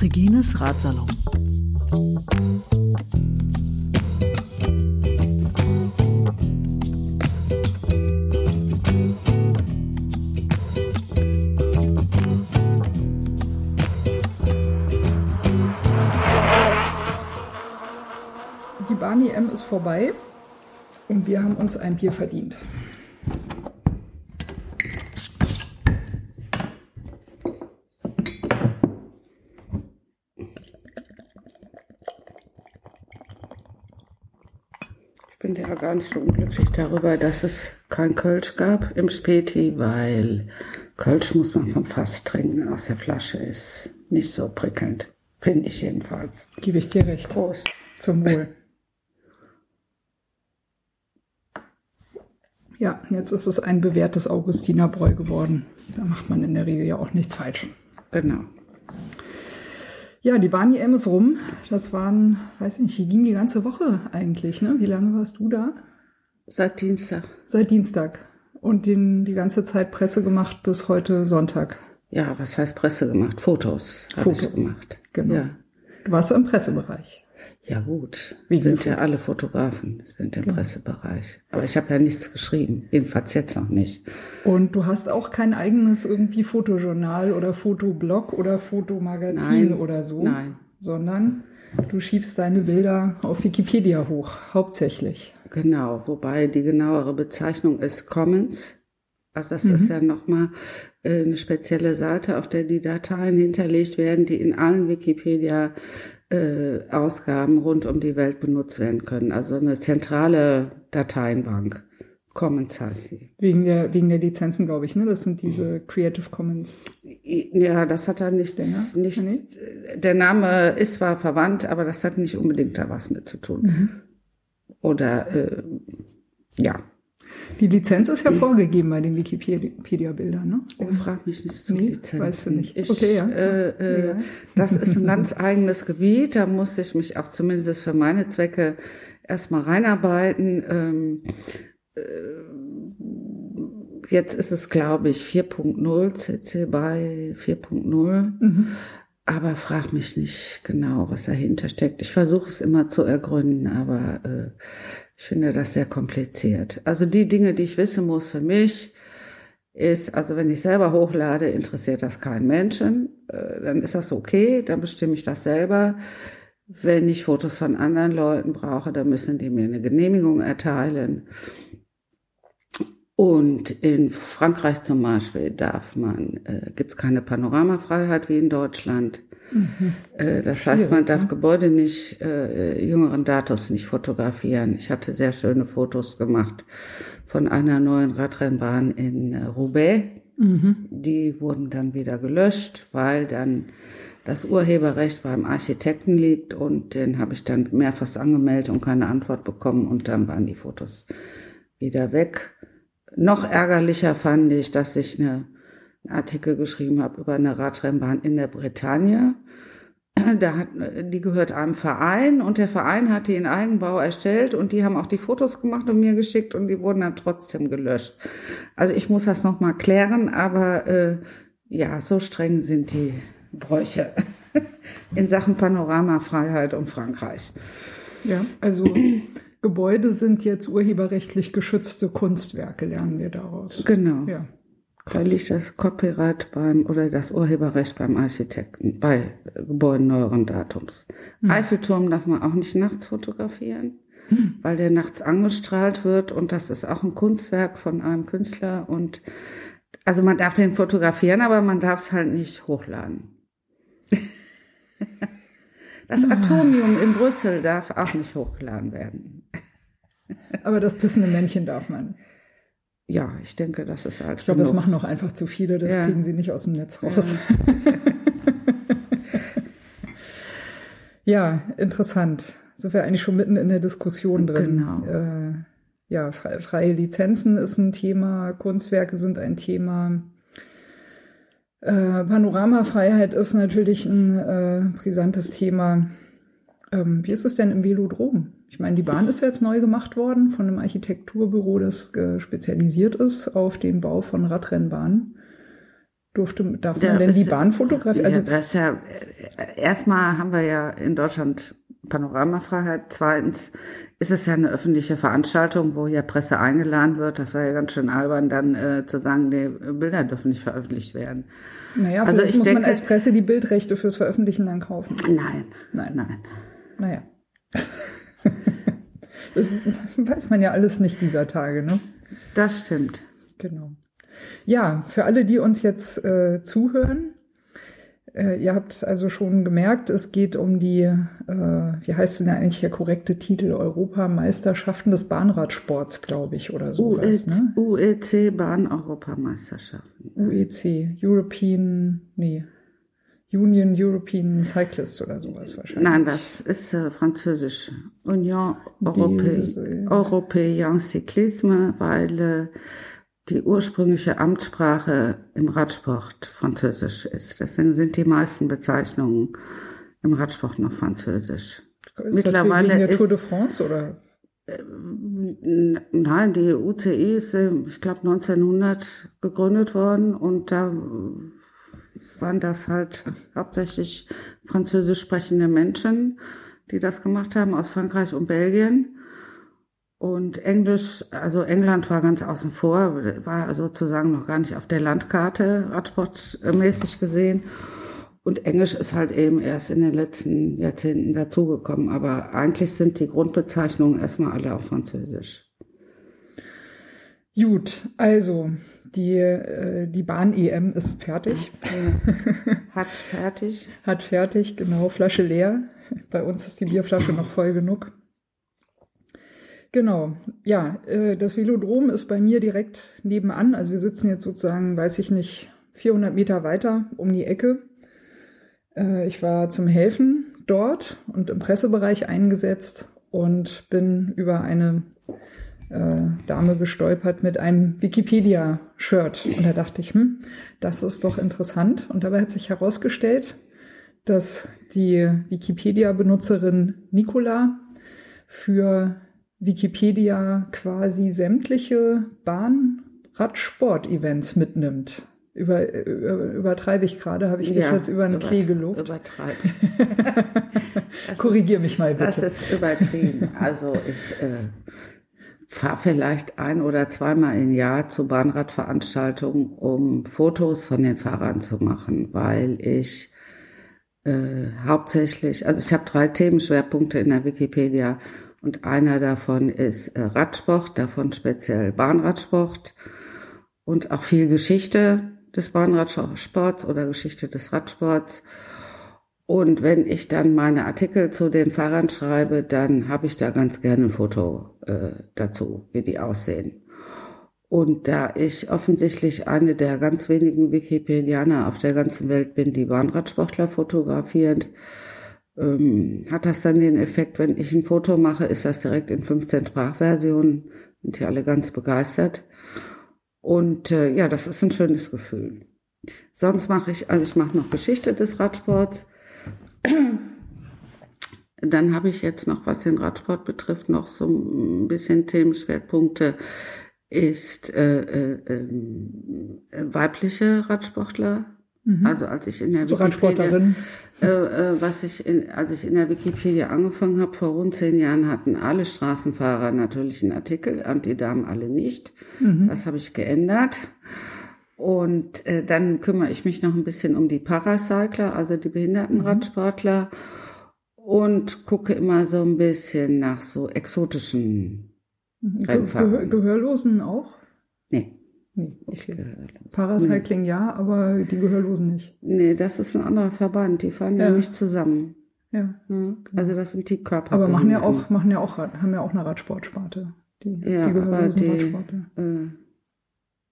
Regines Ratsalon. Die Barney M ist vorbei und wir haben uns ein Bier verdient. Ich bin ja gar nicht so unglücklich darüber, dass es kein Kölsch gab im Späti, weil Kölsch muss man vom Fass trinken, aus der Flasche ist nicht so prickelnd. Finde ich jedenfalls. Gebe ich dir recht. Prost. Zum Wohl. Ja, jetzt ist es ein bewährtes Augustinerbräu geworden. Da macht man in der Regel ja auch nichts falsch. Genau. Ja, die Barney M ist rum. Das waren, weiß ich nicht, die ging die ganze Woche eigentlich. Ne? Wie lange warst du da? Seit Dienstag. Seit Dienstag. Und den, die ganze Zeit Presse gemacht bis heute Sonntag. Ja, was heißt Presse gemacht? Fotos Fotos. gemacht. Genau. Ja. Du warst so im Pressebereich. Ja gut, Wie wir sind ja alle Fotografen, sind im Pressebereich. Aber ich habe ja nichts geschrieben, jedenfalls jetzt noch nicht. Und du hast auch kein eigenes irgendwie Fotojournal oder Fotoblog oder Fotomagazin Nein. oder so. Nein. Sondern du schiebst deine Bilder auf Wikipedia hoch, hauptsächlich. Genau, wobei die genauere Bezeichnung ist Commons. Also das ist ja nochmal äh, eine spezielle Seite, auf der die Dateien hinterlegt werden, die in allen Wikipedia äh, Ausgaben rund um die Welt benutzt werden können. Also eine zentrale Dateienbank. Commons heißt sie. Wegen der, wegen der Lizenzen, glaube ich, ne? Das sind diese Creative Commons. Ja, das hat da nicht, Länger? nicht Nee? der Name ist zwar verwandt, aber das hat nicht unbedingt da was mit zu tun. Oder äh, ja, Die Lizenz ist ja vorgegeben bei den Wikipedia-Bildern, ne? Oh, frag mich nicht zu Nee, Lizenzen. weißt du nicht. Ich, Okay, ja. äh, äh, Egal. das ist ein ganz eigenes Gebiet. Da muss ich mich auch zumindest für meine Zwecke erstmal reinarbeiten. Ähm, äh, jetzt ist es, glaube ich, 4.0, CC bei 4.0. Mhm. Aber frag mich nicht genau, was dahinter steckt. Ich versuche es immer zu ergründen, aber äh, ich finde das sehr kompliziert. Also die Dinge, die ich wissen muss für mich, ist, also wenn ich selber hochlade, interessiert das keinen Menschen, äh, dann ist das okay, dann bestimme ich das selber. Wenn ich Fotos von anderen Leuten brauche, dann müssen die mir eine Genehmigung erteilen. Und in Frankreich zum Beispiel darf man, äh, gibt es keine Panoramafreiheit wie in Deutschland. Äh, das heißt, man darf Gebäude nicht, äh, jüngeren Datums nicht fotografieren. Ich hatte sehr schöne Fotos gemacht von einer neuen Radrennbahn in äh, Roubaix. Die wurden dann wieder gelöscht, weil dann das Urheberrecht beim Architekten liegt und den habe ich dann mehrfach angemeldet und keine Antwort bekommen und dann waren die Fotos wieder weg. Noch ärgerlicher fand ich, dass ich eine, einen Artikel geschrieben habe über eine Radrennbahn in der Bretagne. Da hat, die gehört einem Verein und der Verein hat die in Eigenbau erstellt und die haben auch die Fotos gemacht und mir geschickt und die wurden dann trotzdem gelöscht. Also ich muss das nochmal klären, aber äh, ja, so streng sind die Bräuche in Sachen Panoramafreiheit und Frankreich. Ja, also Gebäude sind jetzt urheberrechtlich geschützte Kunstwerke, lernen wir daraus. Genau. Ja. Da liegt das Copyright beim oder das Urheberrecht beim Architekten bei Gebäuden neueren Datums. Eiffelturm darf man auch nicht nachts fotografieren, weil der nachts angestrahlt wird und das ist auch ein Kunstwerk von einem Künstler und also man darf den fotografieren, aber man darf es halt nicht hochladen. Das Atomium in Brüssel darf auch nicht hochgeladen werden. Aber das pissende Männchen darf man. Ja, ich denke, das ist halt Ich glaube, das machen auch einfach zu viele, das Ja. kriegen sie nicht aus dem Netz raus. Ja, interessant. Sind wir eigentlich schon mitten in der Diskussion drin. Genau. Äh, ja, fre freie Lizenzen ist ein Thema, Kunstwerke sind ein Thema. Äh, Panoramafreiheit ist natürlich ein äh, brisantes Thema. Ähm, wie ist es denn im Velodrom? Ich meine, die Bahn ist jetzt neu gemacht worden von einem Architekturbüro, das äh, spezialisiert ist auf den Bau von Radrennbahnen. Durfte, darf man denn die Bahn fotografieren? Also, ja, das ja, erstmal haben wir ja in Deutschland Panoramafreiheit. Zweitens ist es ja eine öffentliche Veranstaltung, wo ja Presse eingeladen wird. Das war ja ganz schön albern, dann äh, zu sagen, nee, Bilder dürfen nicht veröffentlicht werden. Naja, also ich muss denke, man als Presse die Bildrechte fürs Veröffentlichen dann kaufen. Nein, nein, nein. Naja. Das weiß man ja alles nicht dieser Tage, ne? Das stimmt. Genau. Ja, für alle, die uns jetzt äh, zuhören, äh, ihr habt also schon gemerkt, es geht um die, äh, wie heißt denn eigentlich der korrekte Titel, Europameisterschaften des Bahnradsports, glaube ich, oder sowas. UEC, ne? UEC Bahn-Europameisterschaften. UEC, European, nee, Union European Cyclists oder sowas wahrscheinlich. Nein, das ist äh, französisch. Union Europé Européen Cyclisme, weil äh, die ursprüngliche Amtssprache im Radsport Französisch ist. Deswegen sind die meisten Bezeichnungen im Radsport noch Französisch. Ist Mittlerweile das wegen der Tour de France oder? Äh, nein, die UCI ist, ich glaube, 1900 gegründet worden und da waren das halt hauptsächlich französisch sprechende Menschen, die das gemacht haben aus Frankreich und Belgien. Und Englisch, also England war ganz außen vor, war sozusagen noch gar nicht auf der Landkarte radsportmäßig gesehen. Und Englisch ist halt eben erst in den letzten Jahrzehnten dazugekommen. Aber eigentlich sind die Grundbezeichnungen erstmal alle auf Französisch. Gut, also die, äh, die Bahn-EM ist fertig. Ja. Hat fertig. Hat fertig, genau, Flasche leer. Bei uns ist die Bierflasche noch voll genug. Genau, ja, äh, das Velodrom ist bei mir direkt nebenan. Also wir sitzen jetzt sozusagen, weiß ich nicht, 400 Meter weiter um die Ecke. Äh, ich war zum Helfen dort und im Pressebereich eingesetzt und bin über eine Dame gestolpert mit einem Wikipedia-Shirt. Und da dachte ich, hm, das ist doch interessant. Und dabei hat sich herausgestellt, dass die Wikipedia-Benutzerin Nicola für Wikipedia quasi sämtliche Bahn-Radsport-Events mitnimmt. Über, über, übertreibe ich gerade, habe ich dich ja, jetzt über den Klee gelobt? Übertreibt. Korrigier mich mal bitte. Das ist übertrieben. Also ich äh, fahre vielleicht ein oder zweimal im Jahr zu Bahnradveranstaltungen, um Fotos von den Fahrern zu machen, weil ich äh, hauptsächlich, also ich habe drei Themenschwerpunkte in der Wikipedia und einer davon ist äh, Radsport, davon speziell Bahnradsport und auch viel Geschichte des Bahnradsports oder Geschichte des Radsports. Und wenn ich dann meine Artikel zu den Fahrern schreibe, dann habe ich da ganz gerne ein Foto äh, dazu, wie die aussehen. Und da ich offensichtlich eine der ganz wenigen Wikipedianer auf der ganzen Welt bin, die Bahnradsportler fotografieren, ähm, hat das dann den Effekt, wenn ich ein Foto mache, ist das direkt in 15 Sprachversionen, sind die alle ganz begeistert. Und äh, ja, das ist ein schönes Gefühl. Sonst mache ich, also ich mache noch Geschichte des Radsports. Dann habe ich jetzt noch, was den Radsport betrifft, noch so ein bisschen Themenschwerpunkte, ist äh, äh, ähm, weibliche Radsportler Mhm. Also als ich in der so Wikipedia, äh, äh, was ich in, als ich in der Wikipedia angefangen habe vor rund zehn Jahren, hatten alle Straßenfahrer natürlich einen Artikel und die Damen alle nicht. Mhm. Das habe ich geändert. Und äh, dann kümmere ich mich noch ein bisschen um die Paracycler, also die Behindertenradsportler mhm. und gucke immer so ein bisschen nach so exotischen mhm. Rennfahrern. Gehörlosen auch? Nee. Nee, okay. Paracycling nee. ja, aber die Gehörlosen nicht. Nee, das ist ein anderer Verband, die fahren ja, ja nicht zusammen. Ja. Genau. Also das sind die Körper. Aber machen ja auch, machen ja auch, haben ja auch eine Radsportsparte. Die, ja, die gehörlosen die, Radsporte. Äh,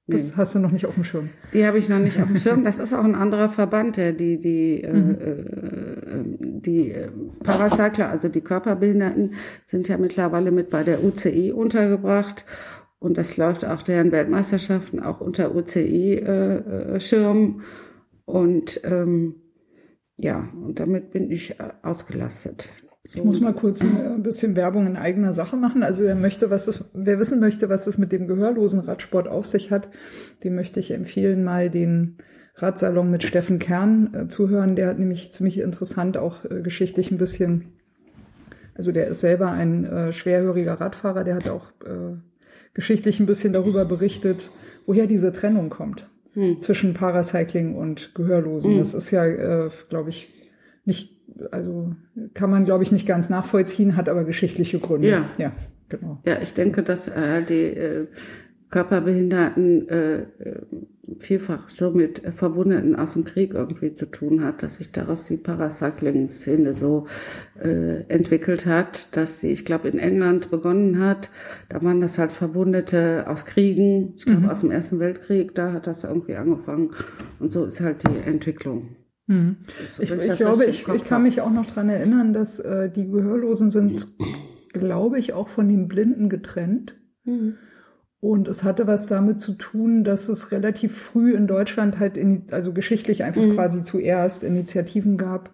das hast du noch nicht auf dem Schirm. Die habe ich noch nicht auf dem Schirm. Das ist auch ein anderer Verband, der die, die, äh, mhm. äh, die Paracycler, also die Körperbehinderten, sind ja mittlerweile mit bei der UCI untergebracht. Und das läuft auch deren Weltmeisterschaften auch unter UCI-Schirm. Äh, und ähm, ja, und damit bin ich äh, ausgelastet. Ich muss mal kurz ein bisschen Werbung in eigener Sache machen. Also wer möchte, was es, wer wissen möchte, was es mit dem gehörlosen Radsport auf sich hat, dem möchte ich empfehlen, mal den Radsalon mit Steffen Kern äh, zuhören. Der hat nämlich ziemlich interessant auch äh, geschichtlich ein bisschen, also der ist selber ein äh, schwerhöriger Radfahrer, der hat auch äh, geschichtlich ein bisschen darüber berichtet, woher diese Trennung kommt hm. zwischen Paracycling und Gehörlosen. Hm. Das ist ja, äh, glaube ich, nicht also kann man, glaube ich, nicht ganz nachvollziehen, hat aber geschichtliche Gründe. Ja, ja genau. Ja, ich denke, dass äh, die äh, Körperbehinderten äh, vielfach so mit Verwundeten aus dem Krieg irgendwie zu tun hat, dass sich daraus die Paracycling-Szene so äh, entwickelt hat, dass sie, ich glaube, in England begonnen hat. Da waren das halt Verwundete aus Kriegen, ich glaube mhm. aus dem Ersten Weltkrieg, da hat das irgendwie angefangen. Und so ist halt die Entwicklung. Hm. Ich, ich, glaube, ich, ich kann mich auch noch dran erinnern, dass äh, die Gehörlosen sind, glaube ich, auch von den Blinden getrennt. Mhm. Und es hatte was damit zu tun, dass es relativ früh in Deutschland halt, in, also geschichtlich einfach mhm. quasi zuerst Initiativen gab,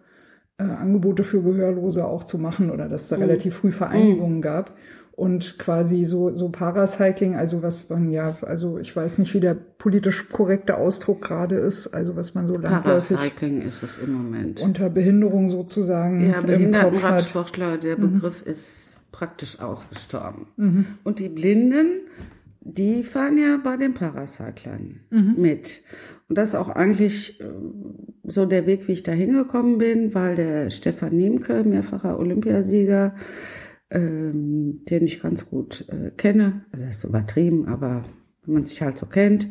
äh, Angebote für Gehörlose auch zu machen oder dass da mhm. relativ früh Vereinigungen gab und quasi so, so Paracycling, also was man ja, also ich weiß nicht, wie der politisch korrekte Ausdruck gerade ist, also was man so landläufig Paracycling ist es im Moment. Unter Behinderung sozusagen. Ja, Behindertenradsportler, der mhm. Begriff mhm. ist praktisch ausgestorben. Mhm. Und die Blinden, die fahren ja bei den Paracyclern mhm. mit. Und das ist auch eigentlich äh, so der Weg, wie ich da hingekommen bin, weil der Stefan Niemke, mehrfacher Olympiasieger, ähm, den ich ganz gut äh, kenne. Also das ist übertrieben, aber wenn man sich halt so kennt.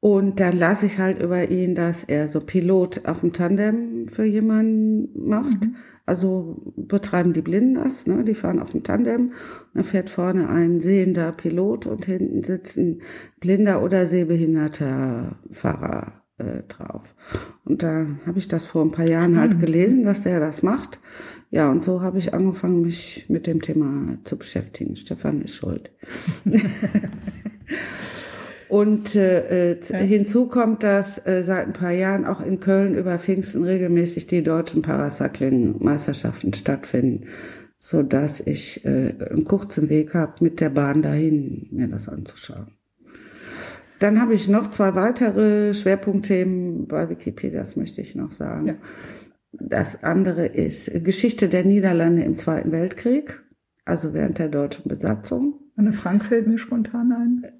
Und dann lasse ich halt über ihn, dass er so Pilot auf dem Tandem für jemanden macht. Mhm. Also betreiben die Blinden das, ne? die fahren auf dem Tandem. Und dann fährt vorne ein sehender Pilot und hinten sitzt ein blinder oder sehbehinderter Fahrer äh, drauf. Und da habe ich das vor ein paar Jahren halt mhm. gelesen, dass der das macht. Ja, und so habe ich angefangen, mich mit dem Thema zu beschäftigen. Stefan ist schuld. und äh, äh, hinzu kommt, dass äh, seit ein paar Jahren auch in Köln über Pfingsten regelmäßig die deutschen Paracycling-Meisterschaften stattfinden, so dass ich äh, einen kurzen Weg habe, mit der Bahn dahin mir das anzuschauen. Dann habe ich noch zwei weitere Schwerpunktthemen bei Wikipedia, das möchte ich noch sagen. Ja. Das andere ist Geschichte der Niederlande im Zweiten Weltkrieg, also während der deutschen Besatzung. Anne Frank fällt mir spontan ein.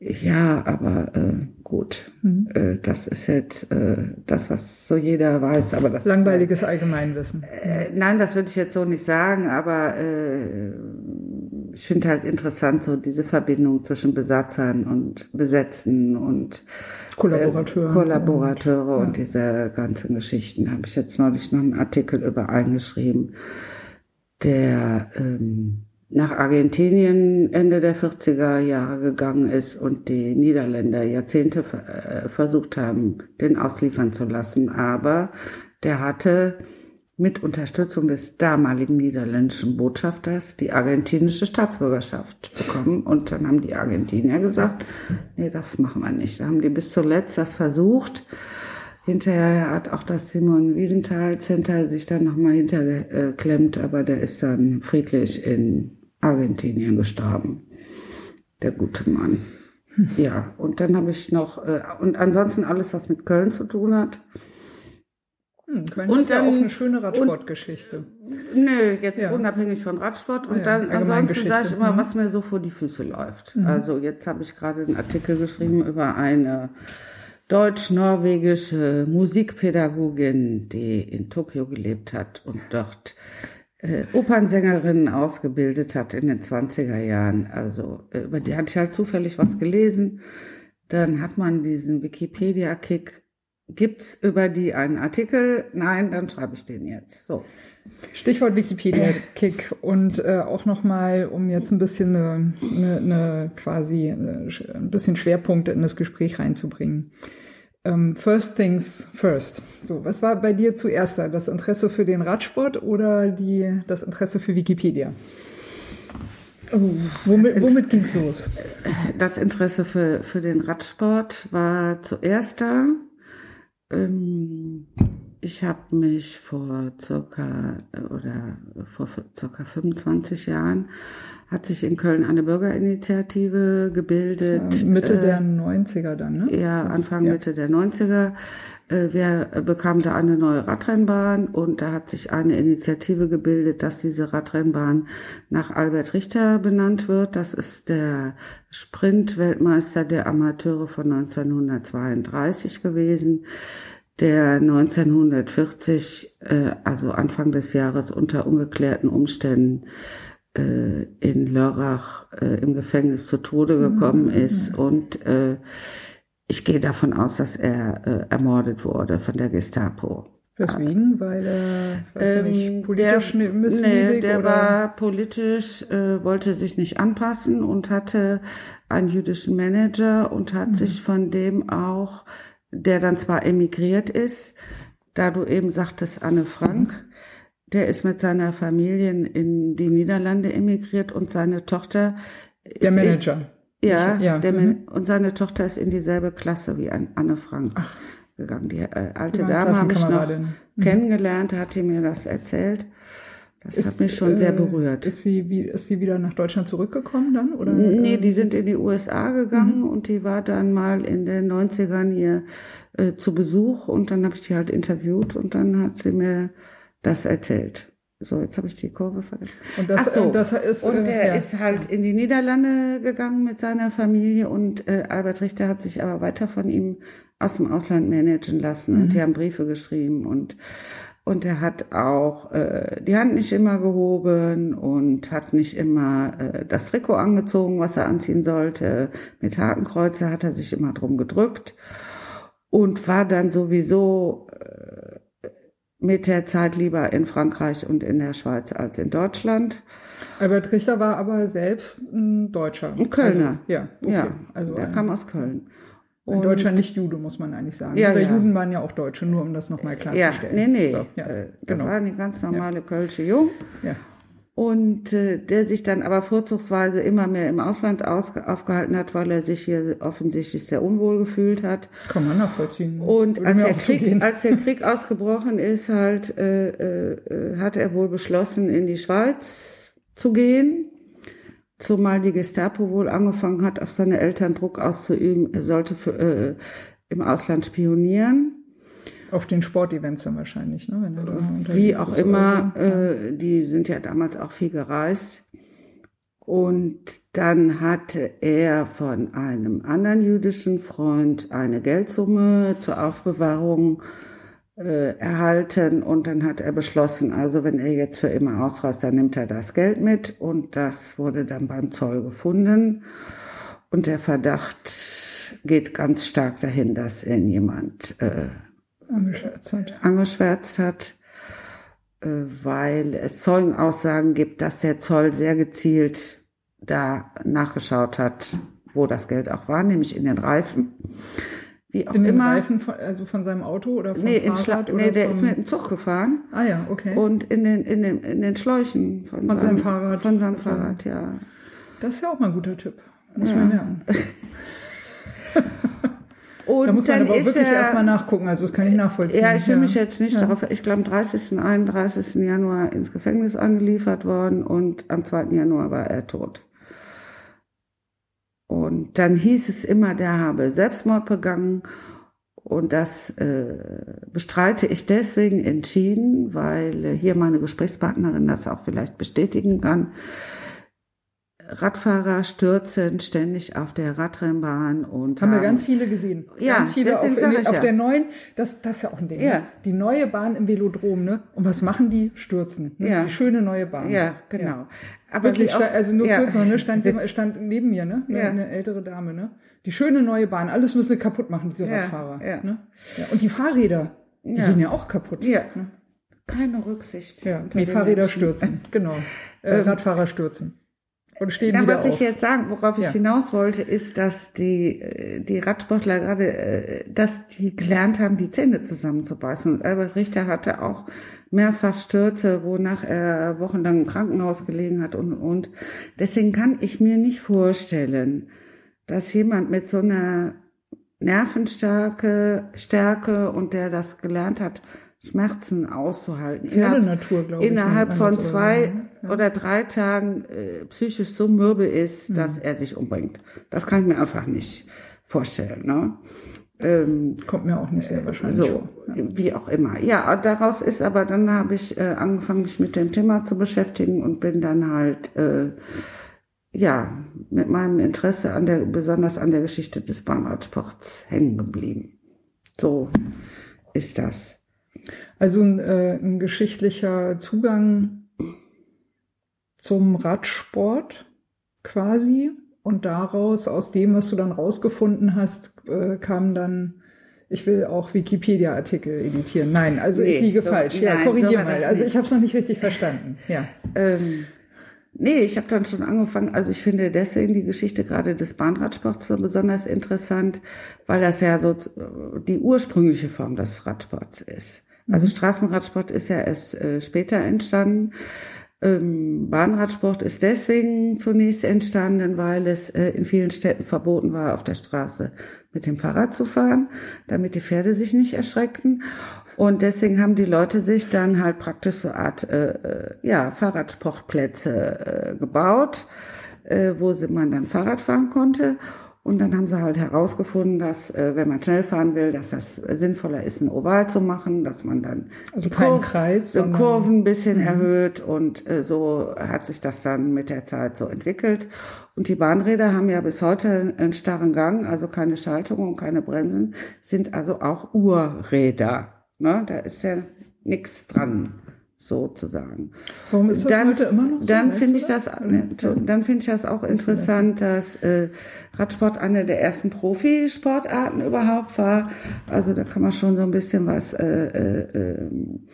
Ja, aber äh, gut, mhm. äh, das ist jetzt äh, das, was so jeder weiß. Aber das langweiliges ist, Allgemeinwissen. Äh, nein, das würde ich jetzt so nicht sagen, aber äh, ich finde halt interessant so diese Verbindung zwischen Besatzern und Besetzten und Kollaborateure. Äh, Kollaborateure und, und ja. diese ganzen Geschichten. Habe ich jetzt neulich noch einen Artikel über eingeschrieben, der ähm, nach Argentinien Ende der 40er Jahre gegangen ist und die Niederländer Jahrzehnte äh, versucht haben, den ausliefern zu lassen. Aber der hatte mit Unterstützung des damaligen niederländischen Botschafters die argentinische Staatsbürgerschaft bekommen. Und dann haben die Argentinier gesagt, nee, das machen wir nicht. Da haben die bis zuletzt das versucht. Hinterher hat auch das Simon Wiesenthal Center sich dann nochmal hinterklemmt, aber der ist dann friedlich in Argentinien gestorben. Der gute Mann. Ja, und dann habe ich noch, äh, und ansonsten alles, was mit Köln zu tun hat. Hm, und dann, ja auch eine schöne Radsportgeschichte. Nö, jetzt ja. unabhängig von Radsport. Und ja, dann ansonsten sage ich immer, mhm. was mir so vor die Füße läuft. Mhm. Also jetzt habe ich gerade einen Artikel geschrieben über eine deutsch-norwegische Musikpädagogin, die in Tokio gelebt hat und dort äh, Opernsängerinnen ausgebildet hat in den 20er Jahren. Also äh, über die hatte ich halt zufällig was gelesen. Dann hat man diesen Wikipedia-Kick Gibt's über die einen Artikel? Nein, dann schreibe ich den jetzt. So. Stichwort Wikipedia-Kick und äh, auch nochmal, um jetzt ein bisschen eine, eine, eine quasi eine, ein bisschen Schwerpunkte in das Gespräch reinzubringen. Ähm, first things first. So, was war bei dir zuerst da? Das Interesse für den Radsport oder die, das Interesse für Wikipedia? Oh, womit, womit ging's los? Das Interesse für, für den Radsport war zuerst da. Ähm, Ich habe mich vor circa oder vor circa 25 Jahren hat sich in Köln eine Bürgerinitiative gebildet. Mitte äh, der 90er dann, ne? Ja, Anfang ja. Mitte der 90er. Äh, wir bekamen da eine neue Radrennbahn und da hat sich eine Initiative gebildet, dass diese Radrennbahn nach Albert Richter benannt wird. Das ist der Sprint-Weltmeister der Amateure von 1932 gewesen der 1940, äh, also Anfang des Jahres, unter ungeklärten Umständen äh, in Lörrach äh, im Gefängnis zu Tode gekommen mhm. ist. Und äh, ich gehe davon aus, dass er äh, ermordet wurde von der Gestapo. Weswegen? Weil er weiß ähm, nicht, politisch der, nee, der oder? war politisch, äh, wollte sich nicht anpassen und hatte einen jüdischen Manager und hat mhm. sich von dem auch der dann zwar emigriert ist, da du eben sagtest, Anne Frank, der ist mit seiner Familie in die Niederlande emigriert und seine Tochter. Der Manager. Ja, ja. Der mhm. und seine Tochter ist in dieselbe Klasse wie Anne Frank Ach. gegangen. Die äh, alte Dame habe ich noch mhm. kennengelernt, hat die mir das erzählt. Das ist, hat mich schon äh, sehr berührt. Ist sie, wie, ist sie wieder nach Deutschland zurückgekommen dann? Oder? Nee, die sind in die USA gegangen mhm. und die war dann mal in den 90ern hier äh, zu Besuch und dann habe ich die halt interviewt und dann hat sie mir das erzählt. So, jetzt habe ich die Kurve vergessen. Und das, so. das ist, und der äh, ja. ist halt in die Niederlande gegangen mit seiner Familie und äh, Albert Richter hat sich aber weiter von ihm aus dem Ausland managen lassen mhm. und die haben Briefe geschrieben und und er hat auch äh, die Hand nicht immer gehoben und hat nicht immer äh, das Trikot angezogen, was er anziehen sollte. Mit Hakenkreuze hat er sich immer drum gedrückt und war dann sowieso äh, mit der Zeit lieber in Frankreich und in der Schweiz als in Deutschland. Albert Richter war aber selbst ein Deutscher. Ein Kölner. Also, ja, okay. ja. Also er kam aus Köln. In Deutschland nicht Jude, muss man eigentlich sagen. Ja, Weil ja. Juden waren ja auch Deutsche, nur um das nochmal klarzustellen. Ja, nee, nee. So, ja, äh, genau. Das war eine ganz normale ja. Kölsche Jung. Ja. Und äh, der sich dann aber vorzugsweise immer mehr im Ausland aus, aufgehalten hat, weil er sich hier offensichtlich sehr unwohl gefühlt hat. Kann man nachvollziehen. Und als der, Krieg, als der Krieg ausgebrochen ist, halt, äh, äh, hat er wohl beschlossen, in die Schweiz zu gehen zumal die Gestapo wohl angefangen hat, auf seine Eltern Druck auszuüben, er sollte für, äh, im Ausland spionieren. Auf den Sportevents dann wahrscheinlich, ne? Da Wie auch immer, so. äh, die sind ja damals auch viel gereist. Und dann hatte er von einem anderen jüdischen Freund eine Geldsumme zur Aufbewahrung äh, erhalten und dann hat er beschlossen, also wenn er jetzt für immer ausreist, dann nimmt er das Geld mit und das wurde dann beim Zoll gefunden und der Verdacht geht ganz stark dahin, dass ihn jemand äh, angeschwärzt hat, angeschwärzt hat äh, weil es Zeugenaussagen gibt, dass der Zoll sehr gezielt da nachgeschaut hat, wo das Geld auch war, nämlich in den Reifen wie auch in immer. Reifen von, also von seinem Auto oder vom nee, Fahrrad? Nee, der ist mit dem Zug gefahren. Ah ja, okay. Und in den, in den, in den Schläuchen von, von seinem, seinem, Fahrrad. Von seinem Fahrrad, ja. Das ist ja auch mal ein guter Tipp. Muss ja. man merken. Und da muss man aber wirklich erstmal nachgucken, also das kann ich nachvollziehen. Ja, ich will ja. mich jetzt nicht ja. darauf, ich glaube am 30., 31. Januar ins Gefängnis angeliefert worden und am 2. Januar war er tot. Und dann hieß es immer, der habe Selbstmord begangen. Und das äh, bestreite ich deswegen entschieden, weil äh, hier meine Gesprächspartnerin das auch vielleicht bestätigen kann. Radfahrer stürzen ständig auf der Radrennbahn und haben, haben wir ganz viele gesehen. Ja, ganz viele auf, in, auf ja. der neuen. Das, das ist ja auch ein Ding. Ja. Ne? Die neue Bahn im Velodrom, ne? Und was machen die? Stürzen. Ne? Ja. Die schöne neue Bahn. Ja, genau. Ja. Aber wirklich, auch, also nur kurz noch, ne? Stand, stand neben mir, ne? Eine, eine ältere Dame, ne? Die schöne neue Bahn. Alles müssen sie kaputt machen, diese Radfahrer. Ja. Ne? Und die Fahrräder, die gehen ja auch kaputt. Ja. Ne? Keine Rücksicht. Ja, die Fahrräder Menschen. stürzen, genau. Äh, ähm, Radfahrer stürzen und stehen Na, wieder was auf. ich jetzt sagen, worauf ich ja. hinaus wollte, ist, dass die, äh, die Radsportler gerade, äh, dass die gelernt haben, die Zähne zusammenzubeißen. Und Albert Richter hatte auch mehrfach Stürze, wonach er wochenlang im Krankenhaus gelegen hat und, und. Deswegen kann ich mir nicht vorstellen, dass jemand mit so einer Nervenstärke, Stärke und der das gelernt hat, Schmerzen auszuhalten. Pferdenatur, glaube ich. Innerhalb von zwei Ja. oder drei Tagen äh, psychisch so mürbe ist, dass er sich umbringt. Das kann ich mir einfach nicht vorstellen. Ne? Ähm, Kommt mir auch nicht sehr wahrscheinlich so, vor. wie auch immer. Ja, daraus ist aber, dann habe ich äh, angefangen, mich mit dem Thema zu beschäftigen und bin dann halt, äh, ja, mit meinem Interesse an der, besonders an der Geschichte des Bahnradsports hängen geblieben. So ist das. Also ein, äh, ein geschichtlicher Zugang zum Radsport quasi. Und daraus, aus dem, was du dann rausgefunden hast, äh, kam dann, ich will auch Wikipedia-Artikel editieren. Nein, also Nee, ich liege so- falsch. Ja, nein, so korrigier war mal. Also ich habe es noch nicht richtig verstanden. Ja. Ähm, nee, ich habe dann schon angefangen, also ich finde deswegen die Geschichte gerade des Bahnradsports so besonders interessant, weil das ja so äh, die ursprüngliche Form des Radsports ist. Also Straßenradsport ist ja erst äh, später entstanden. Ähm, Bahnradsport ist deswegen zunächst entstanden, weil es äh, in vielen Städten verboten war, auf der Straße mit dem Fahrrad zu fahren, damit die Pferde sich nicht erschreckten. Und deswegen haben die Leute sich dann halt praktisch so Art äh, äh, ja, Fahrradsportplätze äh, gebaut, äh, wo man dann Fahrrad fahren konnte. Und dann haben sie halt herausgefunden, dass äh, wenn man schnell fahren will, dass das sinnvoller ist, ein Oval zu machen, dass man dann Also die keinen Kurve- Kreis, die Mhm. Kurven ein bisschen erhöht und äh, so hat sich das dann mit der Zeit so entwickelt. Und die Bahnräder haben ja bis heute einen starren Gang, also keine Schaltung und keine Bremsen, sind also auch Urräder. Ne? Da ist ja nichts dran, sozusagen. Warum ist das heute immer noch so? Dann Weißt finde ich das, ne, dann finde ich das auch interessant, dass äh, Radsport eine der ersten Profisportarten überhaupt war. Also da kann man schon so ein bisschen was, äh, äh, ähm,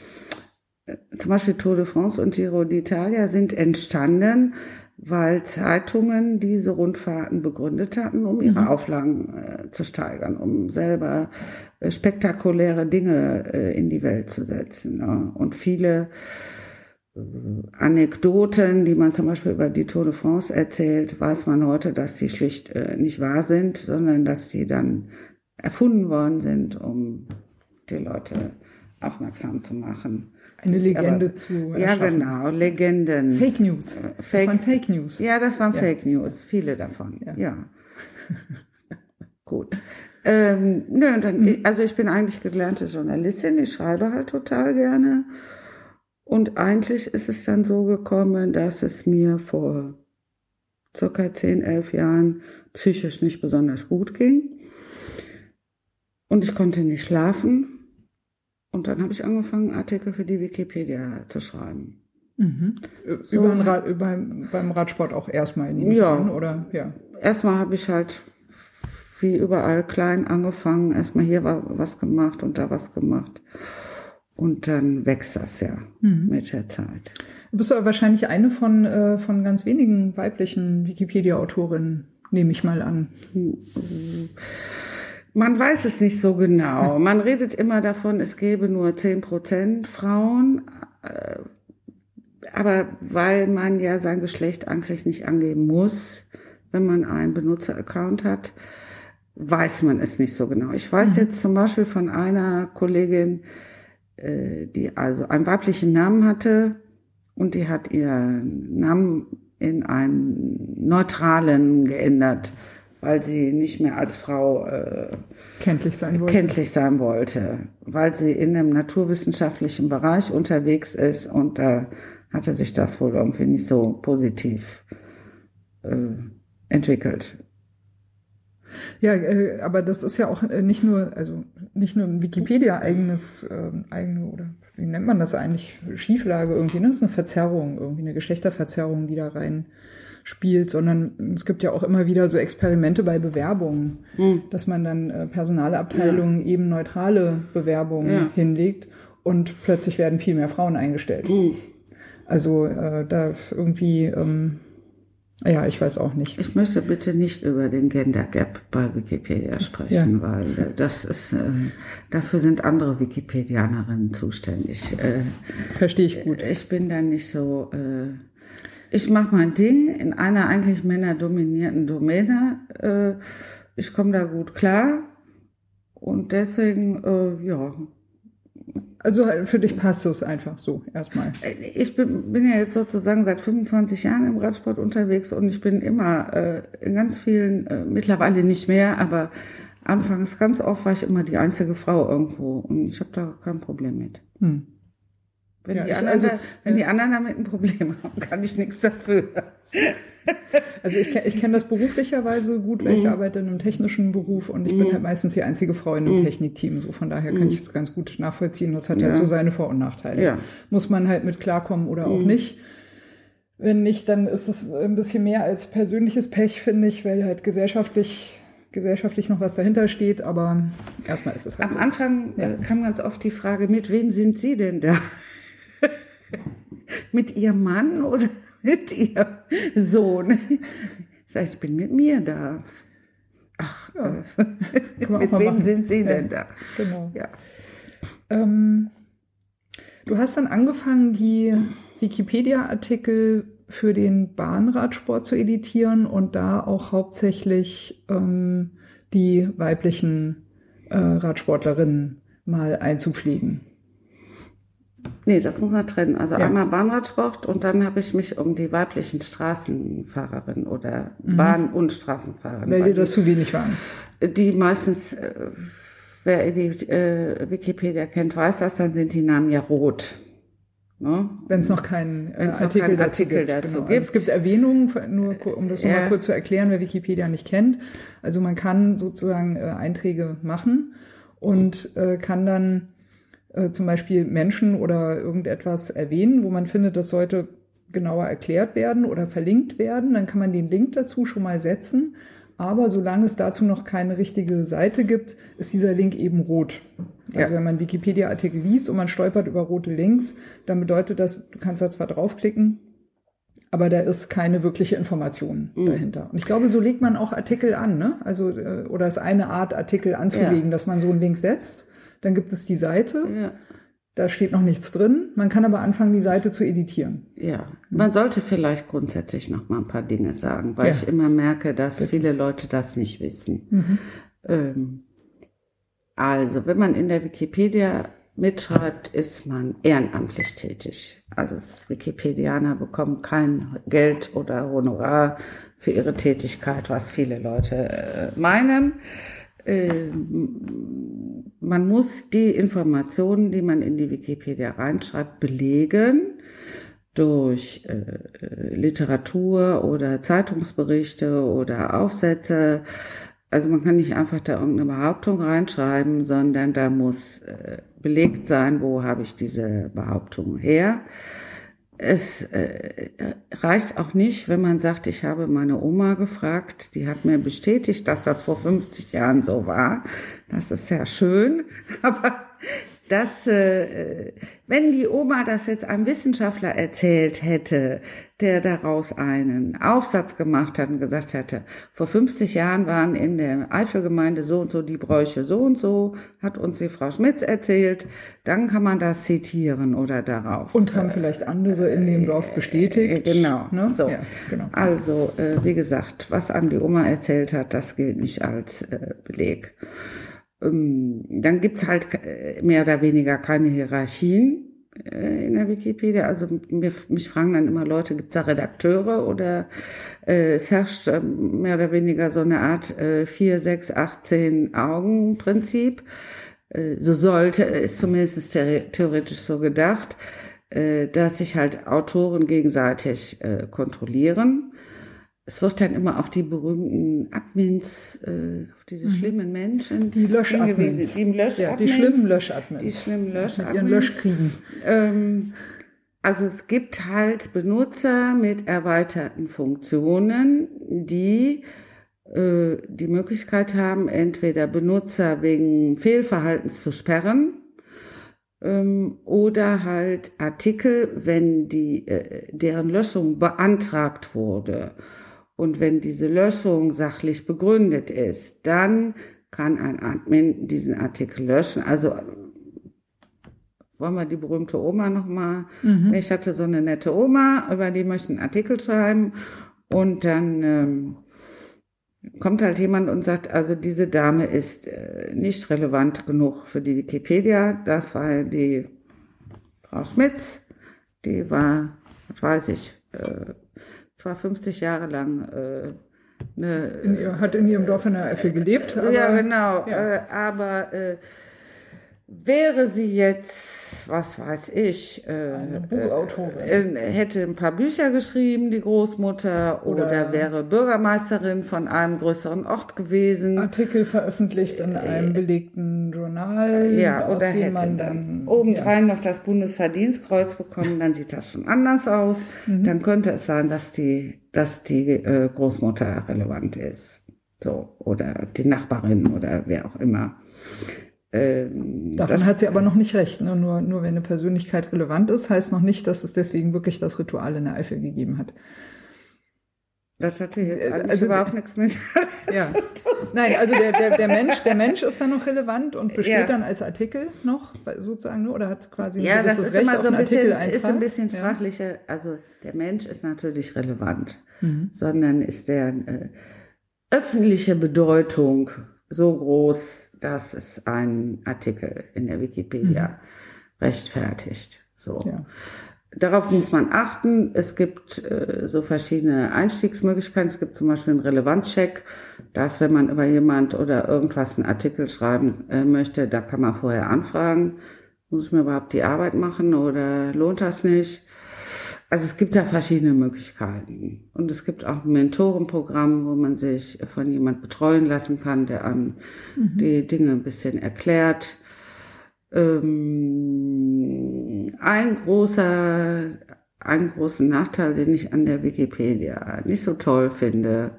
äh, zum Beispiel Tour de France und Giro d'Italia sind entstanden, weil Zeitungen diese Rundfahrten begründet hatten, um ihre Auflagen äh, zu steigern, um selber äh, spektakuläre Dinge äh, in die Welt zu setzen. Ne? Und viele Anekdoten, die man zum Beispiel über die Tour de France erzählt, weiß man heute, dass die schlicht äh, nicht wahr sind, sondern dass die dann erfunden worden sind, um die Leute aufmerksam zu machen. Eine Legende aber- zu Ja, erschaffen. genau, Legenden. Fake News. Fake- Das waren Fake News. Ja, das waren Ja. Fake News, viele davon. Ja. Ja. Gut. Ähm, nö, dann, Hm. also ich bin eigentlich gelernte Journalistin, ich schreibe halt total gerne. Und eigentlich ist es dann so gekommen, dass es mir vor circa 10, 11 Jahren psychisch nicht besonders gut ging. Und ich konnte nicht schlafen. Und dann habe ich angefangen, Artikel für die Wikipedia zu schreiben. Mhm. So. Über, Rad, über beim Radsport auch erstmal, ich Ja. an, oder? Ja. erstmal habe ich halt wie überall klein angefangen, erstmal hier war was gemacht und da was gemacht. Und dann wächst das ja Mhm. mit der Zeit. Du bist aber wahrscheinlich eine von, äh, von ganz wenigen weiblichen Wikipedia-Autorinnen, nehme ich mal an. Man weiß es nicht so genau. Man redet immer davon, es gäbe nur 10% Frauen. äh, Aber weil man ja sein Geschlecht eigentlich nicht angeben muss, wenn man einen Benutzeraccount hat, weiß man es nicht so genau. Ich weiß jetzt zum Beispiel von einer Kollegin, äh, die also einen weiblichen Namen hatte und die hat ihren Namen in einen neutralen geändert, weil sie nicht mehr als Frau äh, Kenntlich sein wollte. kenntlich sein wollte, weil sie in einem naturwissenschaftlichen Bereich unterwegs ist und da hatte sich das wohl irgendwie nicht so positiv äh, entwickelt. Ja, äh, aber das ist ja auch äh, nicht nur, also nicht nur ein Wikipedia-eigenes, ähm, eigene, oder wie nennt man das eigentlich? Schieflage irgendwie, ne? Das ist eine Verzerrung, irgendwie eine Geschlechterverzerrung, die da rein spielt, sondern es gibt ja auch immer wieder so Experimente bei Bewerbungen, dass man dann äh, Personalabteilungen eben neutrale Bewerbungen Ja. hinlegt und plötzlich werden viel mehr Frauen eingestellt. Also äh, da irgendwie, ähm, ja, ich weiß auch nicht. Ich möchte bitte nicht über den Gender Gap bei Wikipedia sprechen, Ja. weil äh, das ist, äh, dafür sind andere Wikipedianerinnen zuständig. Äh, Verstehe ich gut. Ich bin da nicht so. Äh, ich mache mein Ding in einer eigentlich männerdominierten Domäne. Äh, ich komme da gut klar. Und deswegen, äh, ja, Also für dich passt es einfach so erstmal. Ich bin, bin ja jetzt sozusagen seit 25 Jahren im Radsport unterwegs und ich bin immer äh, in ganz vielen, äh, mittlerweile nicht mehr, aber anfangs ganz oft war ich immer die einzige Frau irgendwo und ich habe da kein Problem mit. Hm. Wenn, ja, die, anderen also, wenn die anderen damit ein Problem haben, kann ich nichts dafür. Also ich, ich kenne das beruflicherweise gut, weil ich mhm. arbeite in einem technischen Beruf und ich mhm. bin halt meistens die einzige Frau in einem mhm. Technikteam. So von daher kann ich es ganz gut nachvollziehen. Das hat ja. halt so seine Vor- und Nachteile. Ja. Muss man halt mit klarkommen oder auch nicht. Wenn nicht, dann ist es ein bisschen mehr als persönliches Pech, finde ich, weil halt gesellschaftlich gesellschaftlich noch was dahinter steht, aber erstmal ist es halt. Am so. Anfang ja. kam ganz oft die Frage, mit wem sind Sie denn da? Mit Ihrem Mann oder mit Ihrem Sohn? Ich sage, ich bin mit mir da. Ach, ja. äh, mit wem machen. sind Sie denn da? Genau. Ja. Ähm, du hast dann angefangen, die Wikipedia-Artikel für den Bahnradsport zu editieren und da auch hauptsächlich ähm, die weiblichen äh, Radsportlerinnen mal einzupflegen. Nee, das muss man trennen. Also ja. einmal Bahnradsport und dann habe ich mich um die weiblichen Straßenfahrerinnen oder mhm. Bahn- und Straßenfahrerinnen. Weil dir das zu wenig waren. Die meistens, äh, wer die äh, Wikipedia kennt, weiß das, dann sind die Namen ja rot. Ne? Wenn es noch keinen äh, Artikel, dazu Artikel, dazu, dazu genau. gibt. Also es gibt Erwähnungen, nur um das nochmal ja. kurz zu erklären, wer Wikipedia nicht kennt. Also man kann sozusagen äh, Einträge machen und äh, kann dann äh, zum Beispiel Menschen oder irgendetwas erwähnen, wo man findet, das sollte genauer erklärt werden oder verlinkt werden. Dann kann man den Link dazu schon mal setzen. Aber solange es dazu noch keine richtige Seite gibt, ist dieser Link eben rot. Also ja. wenn man Wikipedia-Artikel liest und man stolpert über rote Links, dann bedeutet das, du kannst da zwar draufklicken, aber da ist keine wirkliche Information mhm. dahinter. Und ich glaube, so legt man auch Artikel an, ne? Also, äh, oder ist eine Art, Artikel anzulegen, ja. dass man so einen Link setzt dann gibt es die Seite. Ja. Da steht noch nichts drin. Man kann aber anfangen, die Seite zu editieren. Ja, man sollte vielleicht grundsätzlich noch mal ein paar Dinge sagen, weil ja. ich immer merke, dass Bitte. viele Leute das nicht wissen. Mhm. Ähm, also, wenn man in der Wikipedia mitschreibt, ist man ehrenamtlich tätig. Also Wikipedianer bekommen kein Geld oder Honorar für ihre Tätigkeit, was viele Leute äh, meinen. Ähm, man muss die Informationen, die man in die Wikipedia reinschreibt, belegen durch äh, Literatur oder Zeitungsberichte oder Aufsätze. Also man kann nicht einfach da irgendeine Behauptung reinschreiben, sondern da muss äh, belegt sein, wo habe ich diese Behauptung her es äh, reicht auch nicht, wenn man sagt, ich habe meine Oma gefragt, die hat mir bestätigt, dass das vor 50 Jahren so war. Das ist ja schön, aber dass, äh, wenn die Oma das jetzt einem Wissenschaftler erzählt hätte, der daraus einen Aufsatz gemacht hat und gesagt hätte, vor 50 Jahren waren in der Eifelgemeinde so und so die Bräuche so und so, hat uns die Frau Schmitz erzählt, dann kann man das zitieren oder darauf. Und haben vielleicht andere in dem Dorf bestätigt. Äh, genau. Ne? So. Ja, genau. Also, äh, wie gesagt, was einem die Oma erzählt hat, das gilt nicht als äh, Beleg. Ähm, dann gibt's halt äh, mehr oder weniger keine Hierarchien äh, in der Wikipedia. Also mich fragen dann immer Leute, gibt's da Redakteure oder äh, es herrscht mehr oder weniger so eine Art äh, 4, 6, 18 Augen Prinzip. Äh, so sollte es zumindest theoretisch so gedacht, dass sich halt Autoren gegenseitig kontrollieren es wird dann immer auf die berühmten Admins, äh, auf diese mhm. schlimmen Menschen, die Löschadmins, die, Lösch ja, die schlimmen Löschadmins, die schlimmen Löschadmins, ihren Löschkriegen. Ähm, also es gibt halt Benutzer mit erweiterten Funktionen, die äh, die Möglichkeit haben, entweder Benutzer wegen Fehlverhaltens zu sperren ähm, oder halt Artikel, wenn die äh, deren Löschung beantragt wurde und wenn diese Löschung sachlich begründet ist, dann kann ein Admin diesen Artikel löschen. Also wollen wir die berühmte Oma nochmal? Mhm. Ich hatte so eine nette Oma, über die möchte einen Artikel schreiben und dann ähm, kommt halt jemand und sagt, also diese Dame ist äh, nicht relevant genug für die Wikipedia. Das war die Frau Schmitz, die war, was weiß ich, äh, zwar 50 Jahre lang äh, eine, in ihr, hat in ihrem Dorf in der Eifel gelebt. Aber, ja, genau. Ja. Äh, aber äh, wäre sie jetzt, was weiß ich, äh, Buchautorin, äh, hätte ein paar Bücher geschrieben, die Großmutter, oder, oder, wäre Bürgermeisterin von einem größeren Ort gewesen. Artikel veröffentlicht in einem äh, belegten Journal, ja, oder hätte man dann obendrein ja. noch das Bundesverdienstkreuz bekommen, dann sieht das schon anders aus. Mhm. Dann könnte es sein, dass die, dass die äh, Großmutter relevant ist. So, oder die Nachbarin oder wer auch immer. Ähm, Davon hat sie aber noch nicht recht. Ne? Nur, nur wenn eine Persönlichkeit relevant ist, heißt noch nicht, dass es deswegen wirklich das Ritual in der Eifel gegeben hat. Das hatte jetzt äh, also überhaupt nichts mit. Ja. Nein, also der, der, der, Mensch, der Mensch ist dann noch relevant und besteht ja. dann als Artikel noch, sozusagen, oder hat quasi ja, das ist Recht immer so ein bisschen, ist ein bisschen sprachlicher. Ja. Also der Mensch ist natürlich relevant, mhm. sondern ist der äh, öffentliche Bedeutung so groß, dass es ein Artikel in der Wikipedia mhm. rechtfertigt. So. Ja. Darauf muss man achten. Es gibt äh, so verschiedene Einstiegsmöglichkeiten. Es gibt zum Beispiel einen Relevanzcheck. dass wenn man über jemand oder irgendwas einen Artikel schreiben äh, möchte, da kann man vorher anfragen. Muss ich mir überhaupt die Arbeit machen oder lohnt das nicht? Also es gibt da verschiedene Möglichkeiten. Und es gibt auch ein Mentorenprogramm, wo man sich von jemand betreuen lassen kann, der einem mhm. die Dinge ein bisschen erklärt. Ähm, ein großer, einen großen Nachteil, den ich an der Wikipedia nicht so toll finde,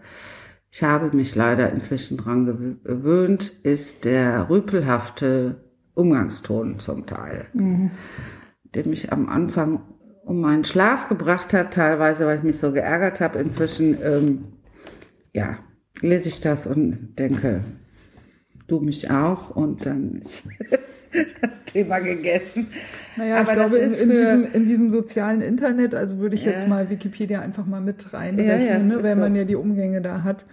ich habe mich leider inzwischen dran gewöhnt, ist der rüpelhafte Umgangston zum Teil, mhm. der mich am Anfang um meinen Schlaf gebracht hat, teilweise, weil ich mich so geärgert habe. Inzwischen, ähm, ja, lese ich das und denke, du mich auch und dann ist das Thema gegessen. Naja, Aber ich glaube, in, in, diesem, in diesem sozialen Internet, also würde ich ja. jetzt mal Wikipedia einfach mal mit reinrechnen, ja, ja, ne, wenn so. man ja die Umgänge da hat.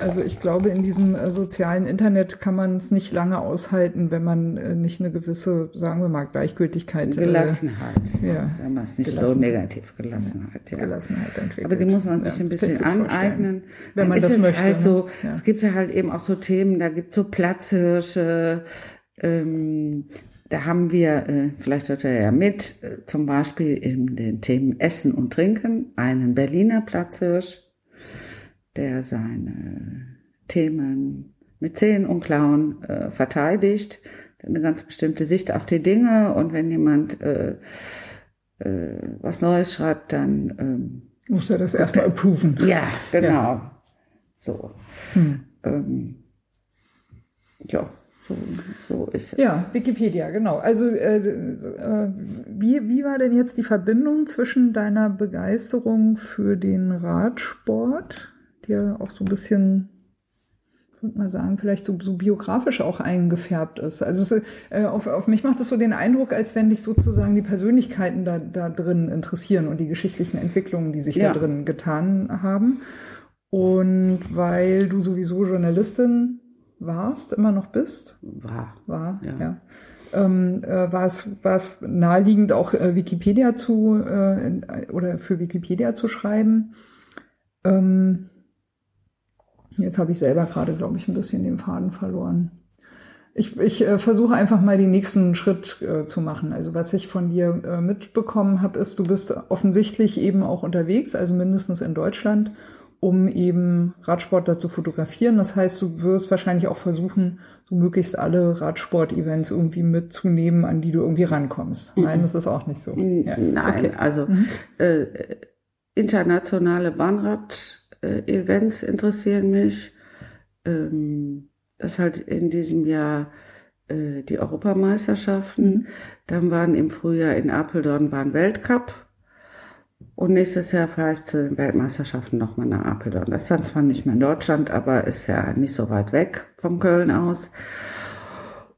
Also ich glaube, in diesem äh, sozialen Internet kann man es nicht lange aushalten, wenn man äh, nicht eine gewisse, sagen wir mal, Gleichgültigkeit. Äh, Gelassenheit. Äh, ja. Sagen wir es nicht so negativ, Gelassenheit. Ja. Gelassenheit entwickelt. Aber die muss man sich ein bisschen aneignen. Wenn man das möchte. Halt so, Es gibt ja halt eben auch so Themen, da gibt es so Platzhirsche, ähm, da haben wir, äh, vielleicht hört er ja mit, äh, zum Beispiel in den Themen Essen und Trinken einen Berliner Platzhirsch, der seine Themen mit Zehen und Klauen äh, verteidigt, eine ganz bestimmte Sicht auf die Dinge und wenn jemand äh, äh, was Neues schreibt, dann ähm, muss er das erstmal approven. Ja, genau. Ja. So. Hm. Ähm, ja. So, so ist es. Ja, Wikipedia, genau. Also äh, äh, wie, wie war denn jetzt die Verbindung zwischen deiner Begeisterung für den Radsport, der auch so ein bisschen, würde man sagen, vielleicht so, so biografisch auch eingefärbt ist? Also äh, auf, auf mich macht es so den Eindruck, als wenn dich sozusagen die Persönlichkeiten da, da drin interessieren und die geschichtlichen Entwicklungen, die sich ja. da drin getan haben. Und weil du sowieso Journalistin warst, immer noch bist? War. War, ja. ja. Ähm, äh, war, es, war es naheliegend, auch äh, Wikipedia zu äh, oder für Wikipedia zu schreiben? Ähm, jetzt habe ich selber gerade, glaube ich, ein bisschen den Faden verloren. Ich, ich äh, versuche einfach mal den nächsten Schritt äh, zu machen. Also was ich von dir äh, mitbekommen habe, ist, du bist offensichtlich eben auch unterwegs, also mindestens in Deutschland um eben Radsportler zu fotografieren. Das heißt, du wirst wahrscheinlich auch versuchen, so möglichst alle Radsport-Events irgendwie mitzunehmen, an die du irgendwie rankommst. Mhm. Nein, das ist auch nicht so. Ja. Nein, okay. also mhm. äh, internationale Bahnrad-Events interessieren mich. Ähm, das halt in diesem Jahr äh, die Europameisterschaften. Mhm. Dann waren im Frühjahr in Apeldoorn war ein Weltcup und nächstes Jahr fahre ich zu den Weltmeisterschaften nochmal nach Apeldoorn. Das ist dann zwar nicht mehr in Deutschland, aber ist ja nicht so weit weg von Köln aus.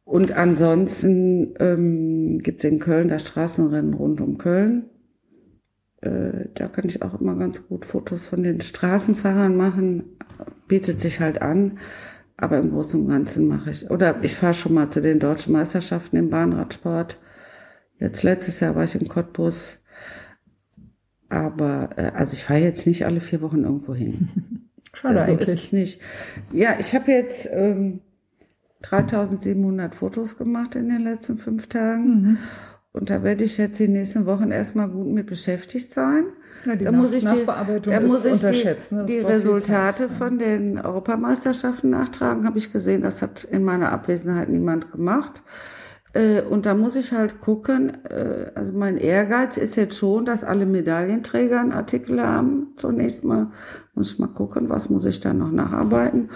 Und ansonsten ähm, gibt es in Köln das Straßenrennen rund um Köln. Äh, da kann ich auch immer ganz gut Fotos von den Straßenfahrern machen. Bietet sich halt an. Aber im Großen und Ganzen mache ich, oder ich fahre schon mal zu den deutschen Meisterschaften im Bahnradsport Jetzt letztes Jahr war ich in Cottbus. Aber äh, also ich fahre jetzt nicht alle vier Wochen irgendwo hin. Schade also eigentlich. Ist nicht. Ja, ich habe jetzt ähm, 3700 Fotos gemacht in den letzten fünf Tagen. Mhm. Und da werde ich jetzt die nächsten Wochen erstmal gut mit beschäftigt sein. Ja, die da Nach muss ich die, Nachbearbeitung da muss ich die, die Resultate Zeit. von den Europameisterschaften nachtragen, habe ich gesehen. Das hat in meiner Abwesenheit niemand gemacht. Äh, Und da muss ich halt gucken, äh, also mein Ehrgeiz ist jetzt schon, dass alle Medaillenträger einen Artikel haben. Zunächst mal muss ich mal gucken, was muss ich da noch nacharbeiten.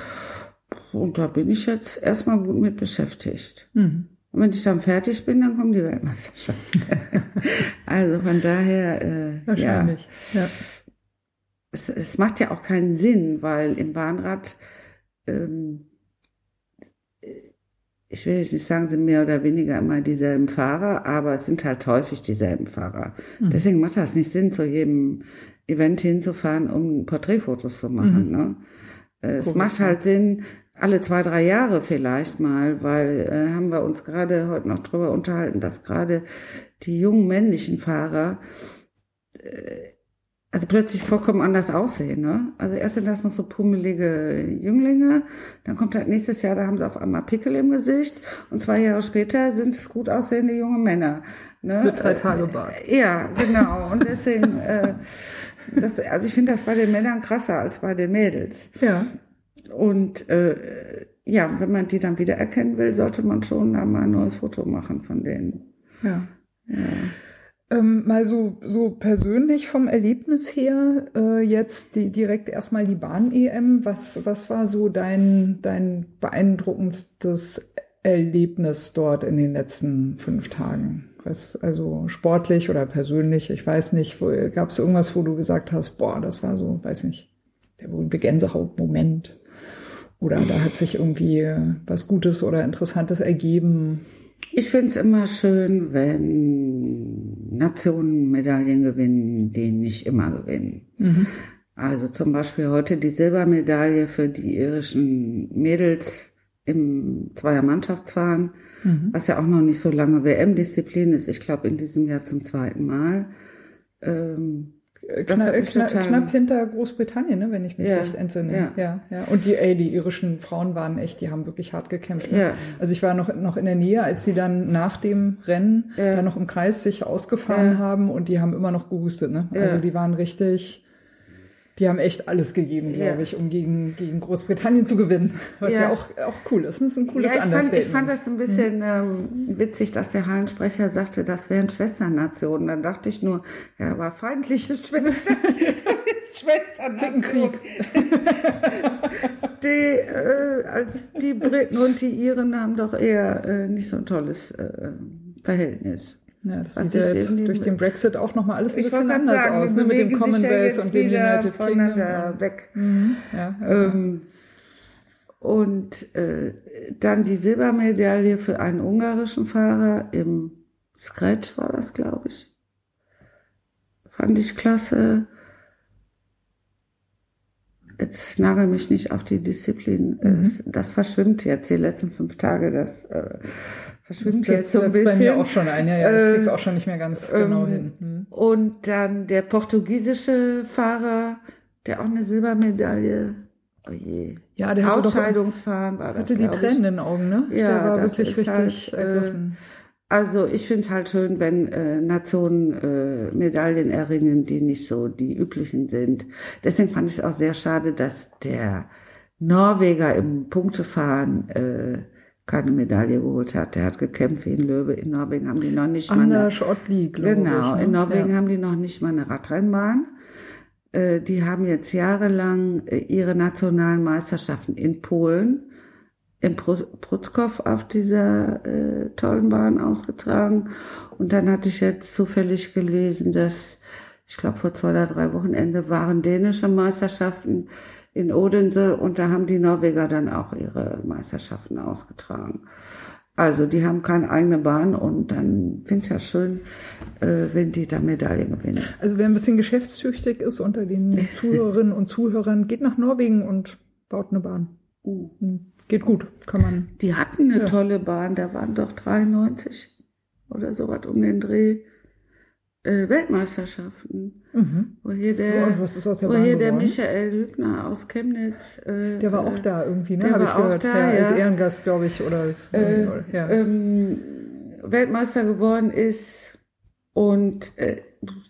Und da bin ich jetzt erstmal gut mit beschäftigt. Mhm. Und wenn ich dann fertig bin, dann kommen die Weltmeisterschaften. also von daher, äh, ja, Wahrscheinlich. Ja. es, es macht ja auch keinen Sinn, weil im Bahnrad, ähm, ich will jetzt nicht sagen, sind mehr oder weniger immer dieselben Fahrer, aber es sind halt häufig dieselben Fahrer. Mhm. Deswegen macht das nicht Sinn, zu jedem Event hinzufahren, um Porträtfotos zu machen. Mhm. Ne? Äh, Es Korrekt, macht ja. halt Sinn, alle zwei, drei Jahre vielleicht mal, weil äh, haben wir uns gerade heute noch drüber unterhalten, dass gerade die jungen männlichen Fahrer äh, also plötzlich vollkommen anders aussehen. Ne? Also erst sind das noch so pummelige Jünglinge, dann kommt halt nächstes Jahr, da haben sie auf einmal Pickel im Gesicht und zwei Jahre später sind es gut aussehende junge Männer. Ne? Mit drei Tage Bart. Äh, Ja, genau. Und deswegen, äh, das, also ich finde das bei den Männern krasser als bei den Mädels. Ja. Und äh, ja, wenn man die dann wieder erkennen will, sollte man schon da mal ein neues Foto machen von denen. Ja. Ähm, mal so, so persönlich vom Erlebnis her, äh, jetzt die, direkt erstmal die Bahn-EM. Was, was war so dein, dein beeindruckendstes Erlebnis dort in den letzten fünf Tagen? Was, also sportlich oder persönlich, ich weiß nicht, gab es irgendwas, wo du gesagt hast, boah, das war so, weiß nicht, der berühmte Gänsehautmoment. Oder da hat sich irgendwie was Gutes oder Interessantes ergeben. Ich finde es immer schön, wenn Nationen Medaillen gewinnen, die nicht immer gewinnen. Also zum Beispiel heute die Silbermedaille für die irischen Mädels im Zweiermannschaftsfahren, was ja auch noch nicht so lange WM-Disziplin ist. Ich glaube in diesem Jahr zum zweiten Mal. Ähm, das Kna hat mich kna total- knapp hinter Großbritannien, ne, wenn ich mich Ja, recht entsinne. ja. ja, ja. Und die, ey, die irischen Frauen waren echt, die haben wirklich hart gekämpft. Ne? Ja. Also ich war noch, noch in der Nähe, als sie dann nach dem Rennen Ja. dann noch im Kreis sich ausgefahren haben und die haben immer noch gehustet. Ne? Also die waren richtig, die haben echt alles gegeben, glaube Ja. ich, um gegen, gegen Großbritannien zu gewinnen. Was ja, Ja. auch, auch cool ist. Das ist ein cooles ja, ich fand, ich fand das ein bisschen ähm, witzig, dass der Hallensprecher sagte, das wären Schwesternationen. Dann dachte ich nur, ja, aber feindliche Schwestern. Schwesternationen. Zickenkrieg. Die, äh, als die Briten und die Iren haben doch eher äh, nicht so ein tolles äh, Verhältnis. Ja, das Was sieht ja jetzt durch den Brexit auch nochmal alles ein bisschen anders sagen, aus, ne? mit dem ja Commonwealth jetzt und dem United Kingdom. weg. Mhm, ja, ja. Ähm, und äh, dann die Silbermedaille für einen ungarischen Fahrer im Scratch war das, glaube ich. Fand ich klasse. Jetzt nagel mich nicht auf die Disziplin. Mhm. Das verschwimmt jetzt die letzten fünf Tage. Das äh, verschwimmt Das jetzt so ein bisschen. bei mir auch schon ein, ja, ja. Ich Ähm, krieg's auch schon nicht mehr ganz genau ähm, hin. Hm. Und dann der portugiesische Fahrer, der auch eine Silbermedaille. Oh je. Ja, der hatte doch Ausscheidungsfahren war das. hatte die. Tränen in den Augen, ne? Ja, der war das wirklich ist richtig halt, äh, ergriffen. Also ich finde es halt schön, wenn äh, Nationen äh, Medaillen erringen, die nicht so die üblichen sind. Deswegen fand ich es auch sehr schade, dass der Norweger im Punktefahren äh, keine Medaille geholt hat. Der hat gekämpft wie ein Löwe. In Norwegen haben die noch nicht mal eine, Anders Ottli, glaube genau, ich. ne? in Norwegen ja. haben die noch nicht mal eine Radrennbahn. Äh, die haben jetzt jahrelang äh, ihre nationalen Meisterschaften in Polen in Pru- Prutzkow auf dieser äh, tollen Bahn ausgetragen. Und dann hatte ich jetzt zufällig gelesen, dass, ich glaube vor zwei oder drei Wochenende waren dänische Meisterschaften in Odense und da haben die Norweger dann auch ihre Meisterschaften ausgetragen. Also die haben keine eigene Bahn und dann finde ich ja schön, äh, wenn die da Medaillen gewinnen. Also wer ein bisschen geschäftstüchtig ist unter den Zuhörerinnen und Zuhörern, geht nach Norwegen und baut eine Bahn. Hm. Geht gut, kann man. Die hatten eine Ja. tolle Bahn, da waren doch 93 oder sowas um den Dreh äh, Weltmeisterschaften. Mhm. Wo hier der, und was ist aus der wo Bahn hier der? Michael Hübner aus Chemnitz. Äh, Der war auch äh, da irgendwie, ne? der Hab war ich auch gehört. da, ja, ja. Ehrengast, glaube ich, oder, als- äh, ja. ähm, Weltmeister geworden ist. Und äh,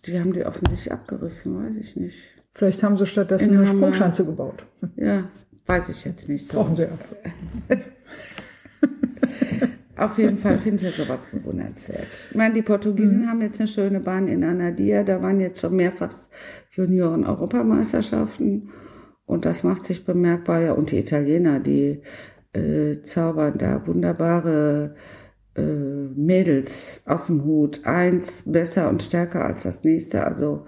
die haben die offensichtlich abgerissen, weiß ich nicht. Vielleicht haben sie stattdessen in eine. Sprungschanze gebaut. Ja, weiß ich jetzt nicht so. Brauchen sie ja. Auf jeden Fall finde ich ja sowas bewundernswert. Ich meine, die Portugiesen haben jetzt eine schöne Bahn in Anadia. Da waren jetzt schon mehrfach Junioren-Europameisterschaften. Und das macht sich bemerkbar. Ja, und die Italiener, die äh, zaubern da wunderbare äh, Mädels aus dem Hut. Eins besser und stärker als das nächste. Also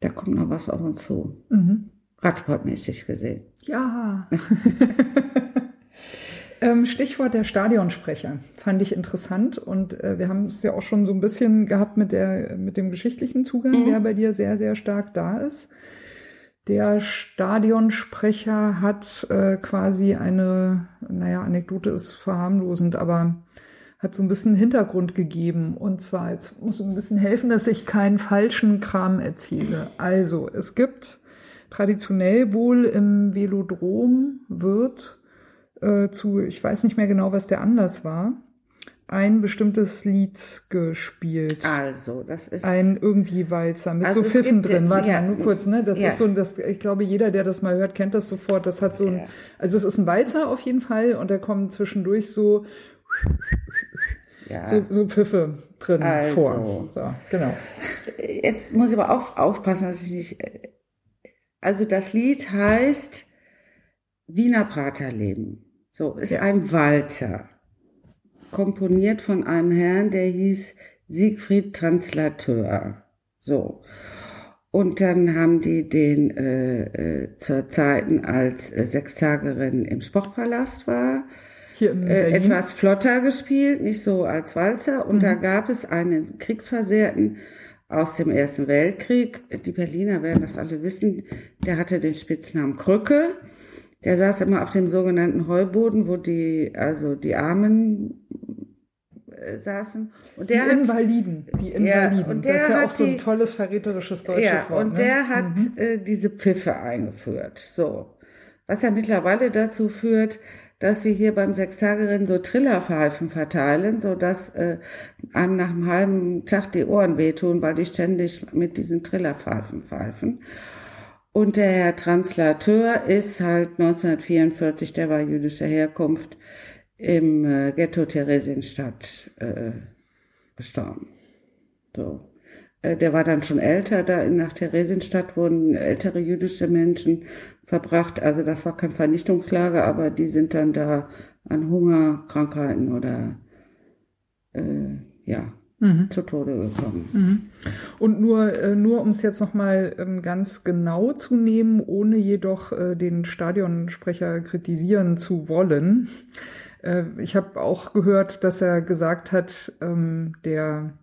da kommt noch was auf uns zu. Mhm. Radsportmäßig gesehen. Ja. ähm, Stichwort der Stadionsprecher fand ich interessant und äh, wir haben es ja auch schon so ein bisschen gehabt mit der mit dem geschichtlichen Zugang, der bei dir sehr sehr stark da ist. Der Stadionsprecher hat äh, quasi eine, naja, Anekdote ist verharmlosend, aber hat so ein bisschen Hintergrund gegeben. Und zwar, jetzt muss ich ein bisschen helfen, dass ich keinen falschen Kram erzähle. Also, es gibt traditionell wohl im Velodrom wird äh, zu, ich weiß nicht mehr genau, was der Anlass war, ein bestimmtes Lied gespielt. Also, das ist. Ein irgendwie Walzer mit Also so Pfiffen drin. Warte ja. mal, nur kurz, ne? Das Ja. ist so, ein- das, ich glaube, jeder, der das mal hört, kennt das sofort. Das hat so ein, Ja. also es ist ein Walzer auf jeden Fall und da kommen zwischendurch so, ja. so, so Pfiffe drin Also. vor. So, genau. Jetzt muss ich aber auch aufpassen, dass ich nicht. Also das Lied heißt Wiener Praterleben. So, ist Ja. ein Walzer. Komponiert von einem Herrn, der hieß Siegfried Translateur. So. Und dann haben die den äh, äh, zur Zeiten, als äh, Sechstagerin im Sportpalast war, äh, etwas flotter gespielt, nicht so als Walzer. Und da gab es einen Kriegsversehrten aus dem Ersten Weltkrieg. Die Berliner werden das alle wissen. Der hatte den Spitznamen Krücke. Der saß immer auf dem sogenannten Heuboden, wo die, also die Armen äh, saßen. Und die der hat, Invaliden. Die Ja, Invaliden. und der das ist ja auch so ein die- tolles verräterisches deutsches ja, Wort. und ne? der hat äh, diese Pfiffe eingeführt. So. Was ja mittlerweile dazu führt, dass sie hier beim Sechstagerennen so Trillerpfeifen verteilen, so dass äh, einem nach einem halben Tag die Ohren wehtun, weil die ständig mit diesen Trillerpfeifen pfeifen. Und der Herr Translateur ist halt 1944, der war jüdischer Herkunft, im äh, Ghetto Theresienstadt äh, gestorben. So. Äh, Der war dann schon älter, da nach Theresienstadt wurden ältere jüdische Menschen verbracht. Also das war kein Vernichtungslager, aber die sind dann da an Hunger, Krankheiten oder äh, ja, zu Tode gekommen. Und nur, äh, nur um es jetzt nochmal ähm, ganz genau zu nehmen, ohne jedoch äh, den Stadionsprecher kritisieren zu wollen. Äh, ich habe auch gehört, dass er gesagt hat, ähm, der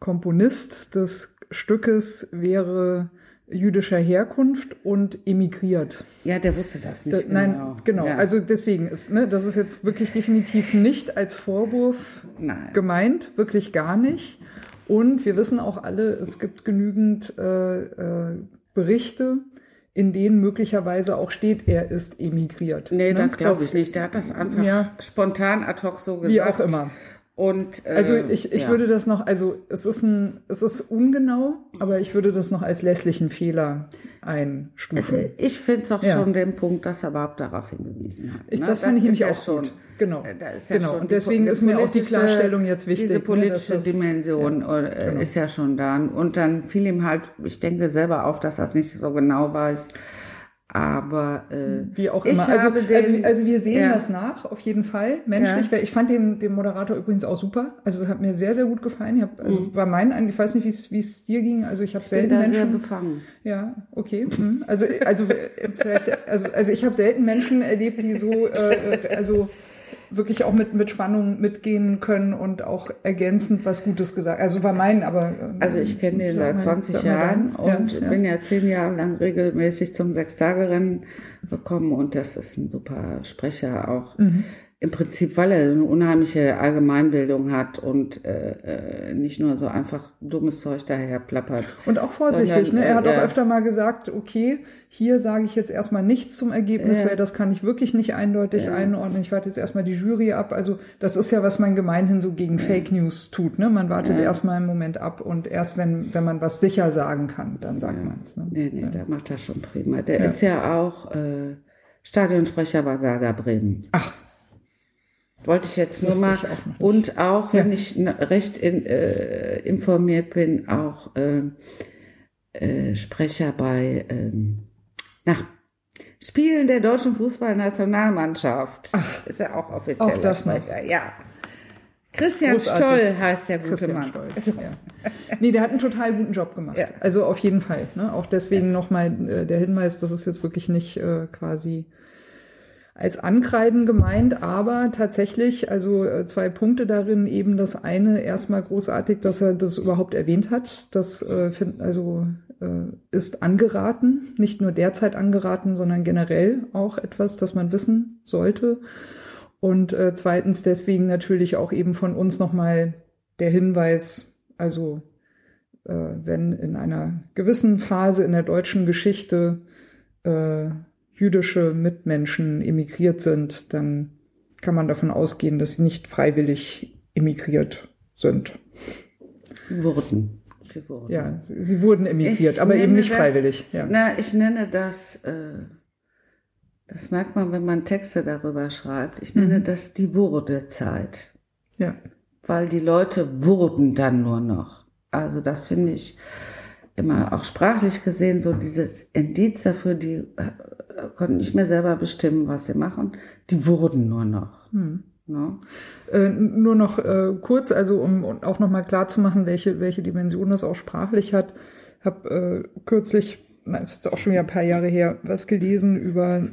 Komponist des Stückes wäre jüdischer Herkunft und emigriert. Ja, der wusste das Da, nicht nein, genau. genau. Ja. Also deswegen ist, ne, das ist jetzt wirklich definitiv nicht als Vorwurf Nein. gemeint, wirklich gar nicht. Und wir wissen auch alle, es gibt genügend äh, äh, Berichte, in denen möglicherweise auch steht, er ist emigriert. Nee, Ne? das glaube ich nicht. Der hat das einfach Ja. spontan ad hoc so gesagt. Wie auch immer. Und, äh, Also ich, ich ja. würde das noch, also es ist ein, es ist ungenau, aber ich würde das noch als lässlichen Fehler einstufen. Ich finde es auch Ja. schon den Punkt, dass er überhaupt darauf hingewiesen hat. Ich, ne? das fand ich nämlich auch schon, gut. Genau. äh, genau. Und deswegen ist mir auch die Klarstellung jetzt wichtig. Diese ne, politische das- Dimension Ja, äh, genau. ist ja schon da. Und dann fiel ihm halt, ich denke selber auf, dass es nicht so genau weiß. Aber äh, Wie auch ich immer. Also, also, also wir sehen ja. das nach, auf jeden Fall, menschlich. Ja. Weil Ich fand den, den Moderator übrigens auch super. Also es hat mir sehr, sehr gut gefallen. Ich hab, also war mein, Eindruck- ich weiß nicht, wie es wie es dir ging. Also ich habe Mhm. bin selten da sehr Menschen. befangen. Ja, okay. mhm. Also, also äh, vielleicht, also, also ich habe selten Menschen erlebt, die so, äh, also wirklich auch mit, mit Spannung mitgehen können und auch ergänzend was Gutes gesagt. Also war mein, aber. ähm, Also ich kenne den seit mal- 20 sag mal Jahren und ja. bin ja zehn Jahre lang regelmäßig zum Sechstagerennen gekommen und das ist ein super Sprecher auch. Mhm. Im Prinzip, weil er eine unheimliche Allgemeinbildung hat und äh, äh, nicht nur so einfach dummes Zeug daher plappert. Und auch vorsichtig, sondern, ne? Er hat äh, auch öfter mal gesagt, okay, hier sage ich jetzt erstmal nichts zum Ergebnis, weil das kann ich wirklich nicht eindeutig ja. einordnen. Ich warte jetzt erstmal die Jury ab. Also das ist ja, was man gemeinhin so gegen Fake News tut. Ne? Man wartet erstmal einen Moment ab und erst wenn, wenn man was sicher sagen kann, dann sagt man es. Ne? Nee, nee, der macht das schon prima. Der ist ja auch äh, Stadionsprecher bei Werder Bremen. Ach, wollte ich jetzt nur mal. Und auch, wenn ja. ich recht in, äh, informiert bin, auch äh, äh, Sprecher bei ähm, na, Spielen der deutschen Fußballnationalmannschaft. Ach, ist ja auch offiziell. Auch das Sprecher, noch. ja. Christian Großartig. Stoll heißt der gute Christian Mann. Stolz, ja. Nee, der hat einen total guten Job gemacht. Ja. Also auf jeden Fall. Ne? Auch deswegen ja. nochmal äh, der Hinweis, das ist jetzt wirklich nicht äh, quasi als Ankreiden gemeint, aber tatsächlich, also äh, zwei Punkte darin, eben das eine erstmal großartig, dass er das überhaupt erwähnt hat. Das äh, find, also äh, ist angeraten, nicht nur derzeit angeraten, sondern generell auch etwas, das man wissen sollte. Und äh, zweitens deswegen natürlich auch eben von uns nochmal der Hinweis, also äh, wenn in einer gewissen Phase in der deutschen Geschichte äh, jüdische Mitmenschen emigriert sind, dann kann man davon ausgehen, dass sie nicht freiwillig emigriert sind. Wurden. Sie wurden. Ja, sie wurden emigriert, ich aber eben nicht das, freiwillig. Ja. Na, ich nenne das, äh, das merkt man, wenn man Texte darüber schreibt, ich nenne mhm. das die Wurdezeit. Ja. Weil die Leute wurden dann nur noch. Also das finde ich immer auch sprachlich gesehen so dieses Indiz dafür, die äh, konnten nicht mehr selber bestimmen, was sie machen. Die wurden nur noch. Hm. No. Äh, nur noch äh, kurz, also um auch nochmal klar zu machen, welche, welche Dimension das auch sprachlich hat. Habe äh, kürzlich, das ist jetzt auch schon wieder ein paar Jahre her, was gelesen über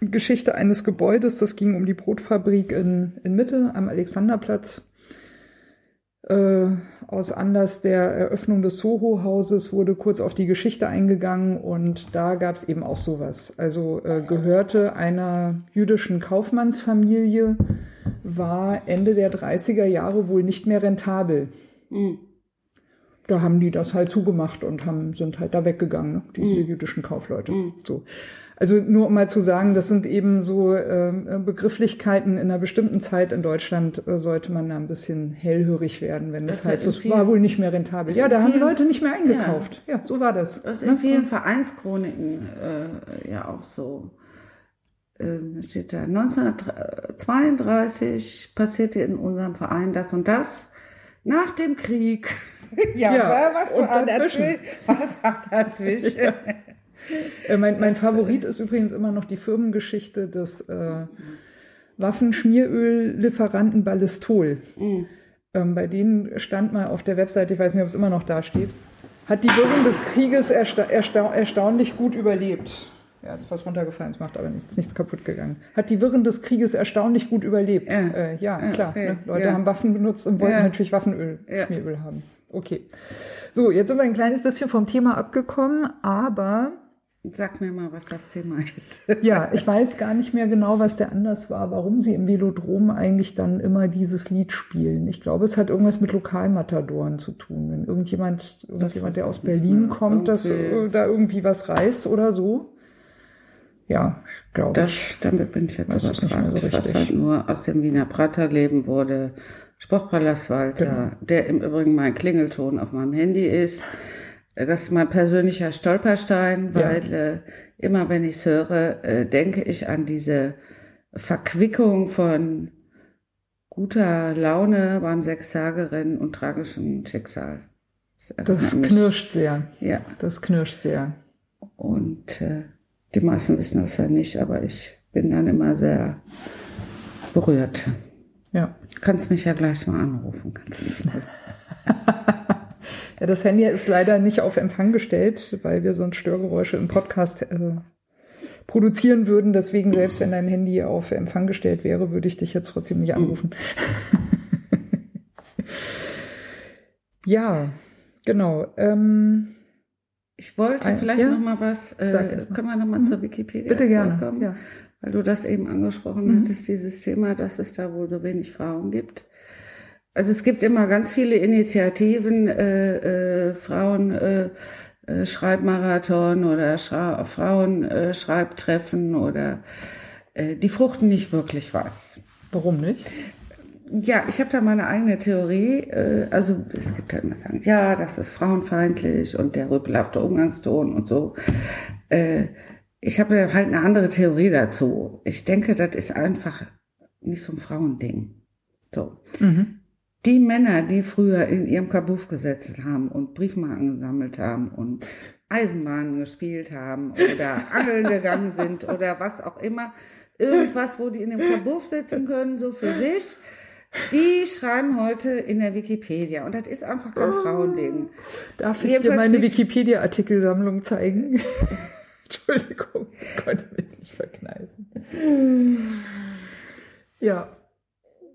Geschichte eines Gebäudes. Das ging um die Brotfabrik in, in Mitte am Alexanderplatz. Äh, aus Anlass der Eröffnung des Soho-Hauses wurde kurz auf die Geschichte eingegangen und da gab es eben auch sowas. Also äh, gehörte einer jüdischen Kaufmannsfamilie, war Ende der 30er Jahre wohl nicht mehr rentabel. Mhm. Da haben die das halt zugemacht und haben, sind halt da weggegangen, ne? diese mhm. jüdischen Kaufleute. Mhm. So. Also nur um mal zu sagen, das sind eben so äh, Begrifflichkeiten in einer bestimmten Zeit in Deutschland äh, sollte man da ein bisschen hellhörig werden, wenn das, das heißt, es war wohl nicht mehr rentabel. Ja, da haben die Leute nicht mehr eingekauft. Ja, ja so war das. Das ist in ne? vielen Vereinschroniken äh, ja auch so. Ähm, steht da 1932 passierte in unserem Verein das und das nach dem Krieg. ja, ja was war dazwischen? Was war dazwischen? ja. Äh, mein, mein Favorit ist übrigens immer noch die Firmengeschichte des äh, Waffenschmieröllieferanten Ballistol. Mhm. Ähm, bei denen stand mal auf der Webseite, ich weiß nicht, ob es immer noch da steht, hat die Wirren des Krieges ersta ersta erstaunlich gut überlebt. Ja, ist fast runtergefallen, es macht aber nichts, nichts kaputt gegangen. Hat die Wirren des Krieges erstaunlich gut überlebt. Ja, äh, ja, ja klar. Okay. Ne? Leute ja. haben Waffen benutzt und wollten natürlich Waffenöl, Schmieröl haben. Okay. So, jetzt sind wir ein kleines bisschen vom Thema abgekommen, aber Sag mir mal, was das Thema ist. ja, ich weiß gar nicht mehr genau, was der Anlass war, warum sie im Velodrom eigentlich dann immer dieses Lied spielen. Ich glaube, es hat irgendwas mit Lokalmatadoren zu tun. Wenn irgendjemand, irgendjemand, der aus Berlin kommt, dass äh, da irgendwie was reißt oder so. Ja, glaube das, ich. Damit bin ich jetzt weiß nicht mehr so was halt nur aus dem Wiener Praterleben wurde. Sportpalast Walter, genau. der im Übrigen mein Klingelton auf meinem Handy ist. Das ist mein persönlicher Stolperstein, weil ja. äh, immer wenn ich es höre, äh, denke ich an diese Verquickung von guter Laune beim Sechstagerennen und tragischem Schicksal. Das, das knirscht sehr. Ja. Das knirscht sehr. Und äh, die meisten wissen das ja nicht, aber ich bin dann immer sehr berührt. Ja. Kannst mich ja gleich mal anrufen. Kannst Ja, das Handy ist leider nicht auf Empfang gestellt, weil wir sonst Störgeräusche im Podcast äh, produzieren würden. Deswegen, selbst wenn dein Handy auf Empfang gestellt wäre, würde ich dich jetzt trotzdem nicht anrufen. ja, genau. Ähm, Ich wollte Ein- vielleicht ja? noch mal was, äh, können wir noch mal zur Wikipedia Bitte gerne. zurückkommen? Ja. Weil du das eben angesprochen Mhm. hattest, dieses Thema, dass es da wohl so wenig Frauen gibt. Also es gibt immer ganz viele Initiativen, äh, äh, Frauen äh, äh, Schreibmarathon oder Schra Frauen äh, oder äh, die fruchten nicht wirklich was. Warum nicht? Ja, ich habe da meine eigene Theorie. Äh, also es gibt halt immer sagen, ja, das ist frauenfeindlich und der rüpelhafte Umgangston und so. Äh, ich habe halt eine andere Theorie dazu. Ich denke, das ist einfach nicht so ein Frauending. So. Mhm. Die Männer, die früher in ihrem Kabuff gesetzt haben und Briefmarken gesammelt haben und Eisenbahnen gespielt haben oder angeln gegangen sind oder was auch immer, irgendwas, wo die in dem Kabuff sitzen können, so für sich, die schreiben heute in der Wikipedia. Und das ist einfach kein Frauending. Darf ich dir Jedenfalls meine nicht- Wikipedia-Artikelsammlung zeigen? Entschuldigung, das konnte ich mir jetzt nicht verkneifen. Ja,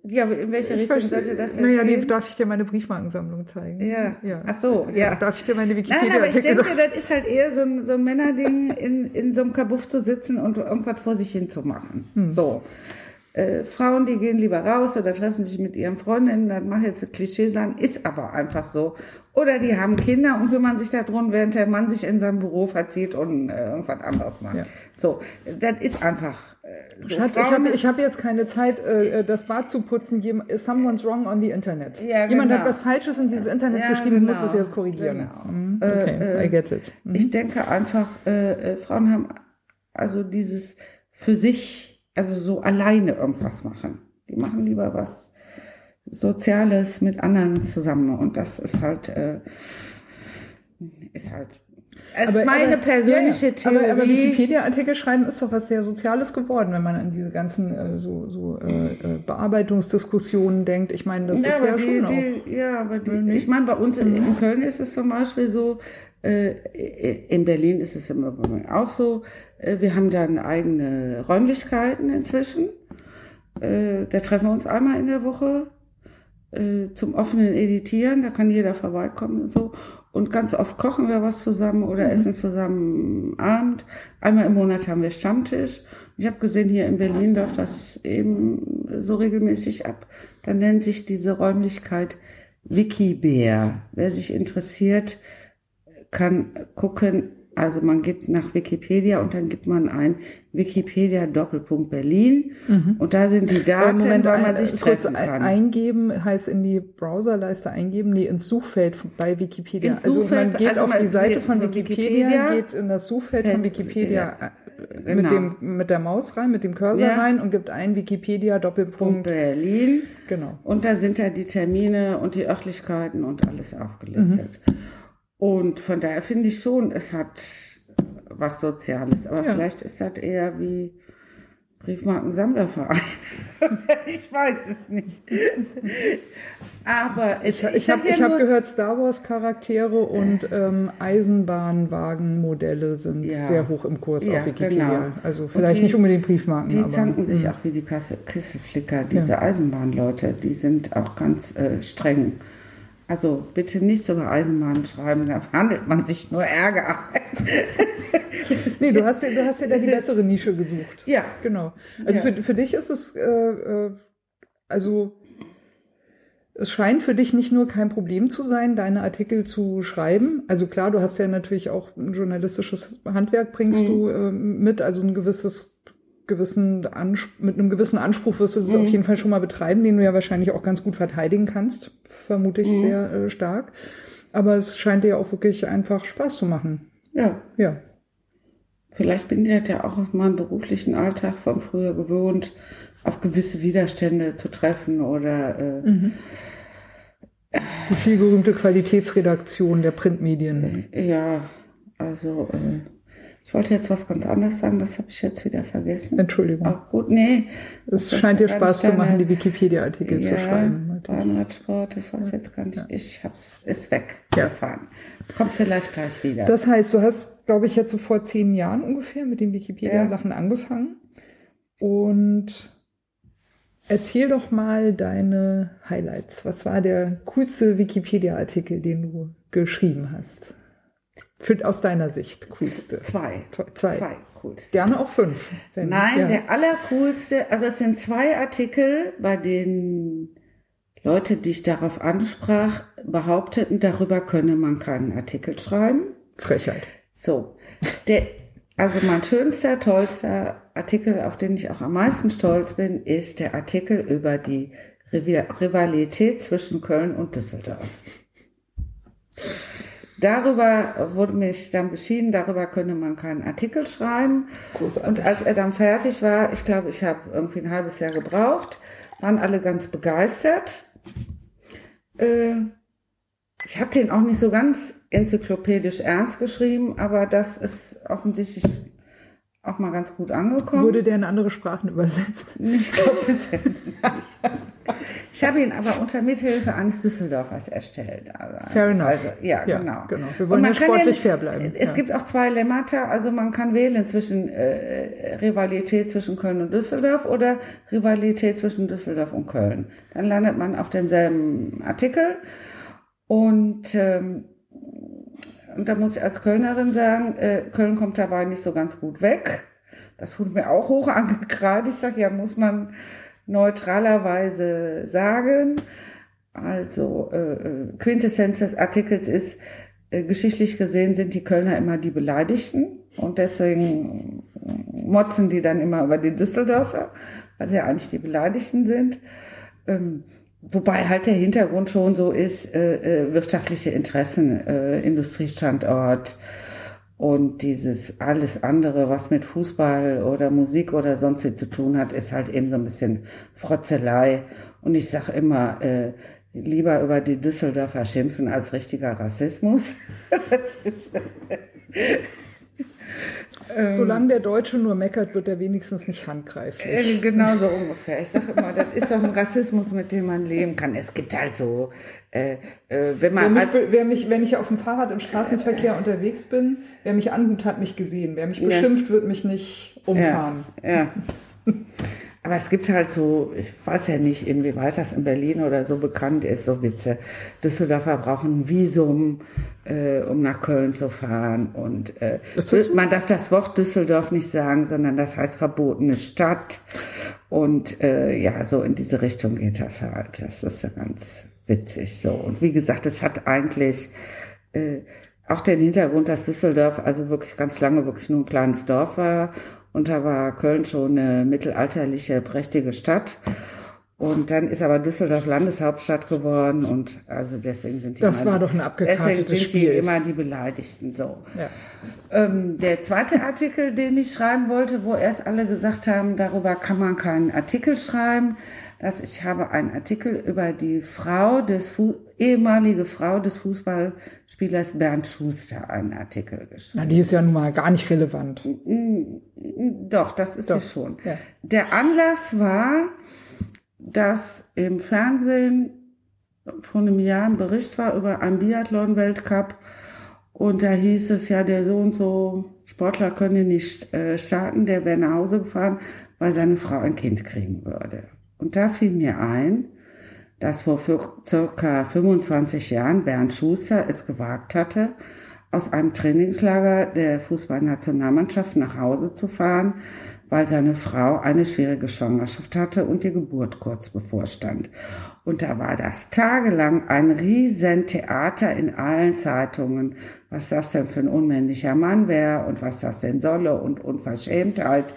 Ja, aber in welche ich Richtung sollte das jetzt Naja, nee, gehen? darf ich dir meine Briefmarkensammlung zeigen? Ja. ja. Ach so, ja. Darf ich dir meine Nein, aber ich denke, Wikipedia-Artikel das ist halt eher so ein, so ein Männerding, in, in so einem Kabuff zu sitzen und irgendwas vor sich hin zu machen. Hm. So. Äh, Frauen, die gehen lieber raus oder treffen sich mit ihren Freundinnen, das mache ich jetzt ein Klischee sagen, ist aber einfach so. Oder die haben Kinder und kümmern sich darum, während der Mann sich in seinem Büro verzieht und äh, irgendwas anderes macht. Ja. So, das ist einfach. Äh, so. Schatz, ich Frauen- habe ich hab jetzt keine Zeit, äh, das Bad zu putzen. Someone's wrong on the Internet. Ja, Jemand genau. hat was Falsches in dieses Internet Ja, geschrieben, genau. muss es jetzt korrigieren. Genau. Mhm, Äh, Okay, äh, I get it. Mhm. Ich denke einfach, äh, äh, Frauen haben also dieses für sich, also so alleine irgendwas machen. Die machen lieber was Soziales mit anderen zusammen und das ist halt, äh, ist halt, es ist meine persönliche ja. Theorie. Aber, aber Wikipedia-Artikel schreiben ist doch was sehr Soziales geworden, wenn man an diese ganzen äh, so, so äh, äh, Bearbeitungsdiskussionen denkt. Ich meine, das ja, ist aber ja die, schon auch. die, ja, aber die, ich meine, bei uns in, in Köln ist es zum Beispiel so, in Berlin ist es immer auch so, äh, wir haben dann eigene Räumlichkeiten inzwischen. Äh, da treffen wir uns einmal in der Woche äh, zum offenen Editieren, da kann jeder vorbeikommen und so. Und ganz oft kochen wir was zusammen oder essen zusammen Abend. Einmal im Monat haben wir Stammtisch. Ich habe gesehen, hier in Berlin läuft das eben so regelmäßig ab. Dann nennt sich diese Räumlichkeit Wikibär. Wer sich interessiert, kann gucken. Also man gibt nach Wikipedia und dann gibt man ein Wikipedia Doppelpunkt Berlin und da sind die Äh, Daten, Moment, weil man ein, sich treffen kann. eingeben heißt in die Browserleiste eingeben, nee, ins Suchfeld bei Wikipedia. Ins also Suchfeld, man geht also auf man die Seite geht von von Wikipedia, Wikipedia, geht in das Suchfeld von Feld- Wikipedia ja, äh, mit, genau. dem, mit der Maus rein, mit dem Cursor Ja. rein und gibt ein Wikipedia Doppelpunkt. Berlin. Genau. Und da sind da die Termine und die Örtlichkeiten und alles aufgelistet. Mhm. Und von daher finde ich schon, es hat was Soziales. Aber Ja. vielleicht ist das eher wie Briefmarkensammlerverein. ich weiß es nicht. Aber Ich, sag ich habe ja ich hab gehört, Star Wars Charaktere und ähm, Eisenbahnwagenmodelle sind Ja. sehr hoch im Kurs Ja, auf Wikipedia. genau. Also vielleicht die- nicht unbedingt Briefmarken. Die aber, zanken sich auch wie die Kasse, Kisselflicker, diese Eisenbahnleute, die sind auch ganz äh, streng. Also bitte nichts über Eisenbahnen schreiben, da handelt man sich nur Ärger. Nee, du hast, dir- du hast dir da die bessere Nische gesucht. ja, Genau. Also Ja. für, für dich ist es, äh, äh, also es scheint für dich nicht nur kein Problem zu sein, deine Artikel zu schreiben. Also klar, du hast ja natürlich auch ein journalistisches Handwerk bringst Mhm. du äh, mit, also ein gewisses gewissen Anspruch, mit einem gewissen Anspruch wirst du das Mhm. auf jeden Fall schon mal betreiben, den du ja wahrscheinlich auch ganz gut verteidigen kannst, vermute ich Mhm. sehr äh, stark. Aber es scheint dir ja auch wirklich einfach Spaß zu machen. ja. Ja. Vielleicht bin ich ja auch aus meinem beruflichen Alltag von früher gewohnt, auf gewisse Widerstände zu treffen oder äh, Mhm. Die vielgerühmte Qualitätsredaktion der Printmedien. ja, also äh, ich wollte jetzt was ganz anderes sagen, das habe ich jetzt wieder vergessen. Entschuldigung. Auch gut, nee. Es scheint dir war Spaß zu machen, die Wikipedia-Artikel zu schreiben. Bahnradsport, das weiß jetzt gar nicht. Ich hab's, ist weggefahren. Kommt vielleicht gleich wieder. Das heißt, du hast, glaube ich, jetzt so vor zehn Jahren ungefähr mit den Wikipedia-Sachen angefangen. Und erzähl doch mal deine Highlights. Was war der coolste Wikipedia-Artikel, den du geschrieben hast? Für, aus deiner Sicht coolste? Zwei. Zwei. Zwei coolste. Gerne auch fünf. Wenn, Nein, ja. der allercoolste, also es sind zwei Artikel, bei denen Leute, die ich darauf ansprach, behaupteten, darüber könne man keinen Artikel schreiben. Frechheit. So. Der, also mein schönster, tollster Artikel, auf den ich auch am meisten stolz bin, ist der Artikel über die Rivalität zwischen Köln und Düsseldorf. Darüber wurde mich dann beschieden, darüber könne man keinen Artikel schreiben. Großartig. Und als er dann fertig war, ich glaube, ich habe irgendwie ein halbes Jahr gebraucht, waren alle ganz begeistert. Äh, ich habe den auch nicht so ganz enzyklopädisch ernst geschrieben, aber das ist offensichtlich auch mal ganz gut angekommen. Wurde der in andere Sprachen übersetzt? Ich glaube nicht. Ich habe ihn aber unter Mithilfe eines Düsseldorfers erstellt. Also, Fair enough. Also, ja, ja, genau. genau. Wir wollen ja sportlich ja, fair bleiben. Es ja. gibt auch zwei Lemmata, also man kann wählen zwischen äh, Rivalität zwischen Köln und Düsseldorf oder Rivalität zwischen Düsseldorf und Köln. Dann landet man auf demselben Artikel und ähm, und da muss ich als Kölnerin sagen, äh, Köln kommt dabei nicht so ganz gut weg. Das wurde mir auch hoch angekrat. Ich sage, ja, muss man neutralerweise sagen. Also äh, äh, Quintessenz des Artikels ist, äh, geschichtlich gesehen sind die Kölner immer die Beleidigten und deswegen motzen die dann immer über die Düsseldorfer, weil sie ja eigentlich die Beleidigten sind. Ähm, wobei halt der Hintergrund schon so ist, äh, äh, wirtschaftliche Interessen, äh, Industriestandort, und dieses alles andere, was mit Fußball oder Musik oder sonst wie zu tun hat, ist halt eben so ein bisschen Frotzelei. Und ich sage immer, äh, lieber über die Düsseldorfer schimpfen als richtiger Rassismus. Ähm, Solange der Deutsche nur meckert, wird er wenigstens nicht handgreiflich. Äh, genau so ungefähr. Ich sage immer, das ist doch ein Rassismus, mit dem man leben kann. Es gibt halt so, äh, äh, wenn man wer mich, wer mich, wenn ich auf dem Fahrrad im Straßenverkehr unterwegs bin, wer mich anguckt, hat mich gesehen. Wer mich beschimpft, ja. wird mich nicht umfahren. Ja. ja. Aber es gibt halt so, ich weiß ja nicht, inwieweit das in Berlin oder so bekannt ist, so Witze. Düsseldorfer brauchen ein Visum, äh, um nach Köln zu fahren. Und äh, man darf das Wort Düsseldorf nicht sagen, sondern das heißt verbotene Stadt. Und äh, ja, so in diese Richtung geht das halt. Das ist ja ganz witzig. So. Und wie gesagt, es hat eigentlich äh, auch den Hintergrund, dass Düsseldorf also wirklich ganz lange wirklich nur ein kleines Dorf war und da war Köln schon eine mittelalterliche, prächtige Stadt. Und dann ist aber Düsseldorf Landeshauptstadt geworden und also deswegen sind die Das war doch ein abgekartetes Spiel. Immer die Beleidigten so. Ja. Ähm, der zweite Artikel, den ich schreiben wollte, wo erst alle gesagt haben, darüber kann man keinen Artikel schreiben, dass ich habe einen Artikel über die Frau des Fu ehemalige Frau des Fußballspielers Bernd Schuster einen Artikel geschrieben. Na, die ist ja nun mal gar nicht relevant. Doch, das ist Doch. sie schon. Ja. Der Anlass war, dass im Fernsehen vor einem Jahr ein Bericht war über einen Biathlon-Weltcup und da hieß es ja, der so und so Sportler könne nicht äh, starten, der wäre nach Hause gefahren, weil seine Frau ein Kind kriegen würde. Und da fiel mir ein, dass vor circa 25 Jahren Bernd Schuster es gewagt hatte, aus einem Trainingslager der Fußballnationalmannschaft nach Hause zu fahren, weil seine Frau eine schwierige Schwangerschaft hatte und die Geburt kurz bevorstand. Und da war das tagelang ein riesen Theater in allen Zeitungen, was das denn für ein unmännlicher Mann wäre und was das denn solle und Unverschämtheit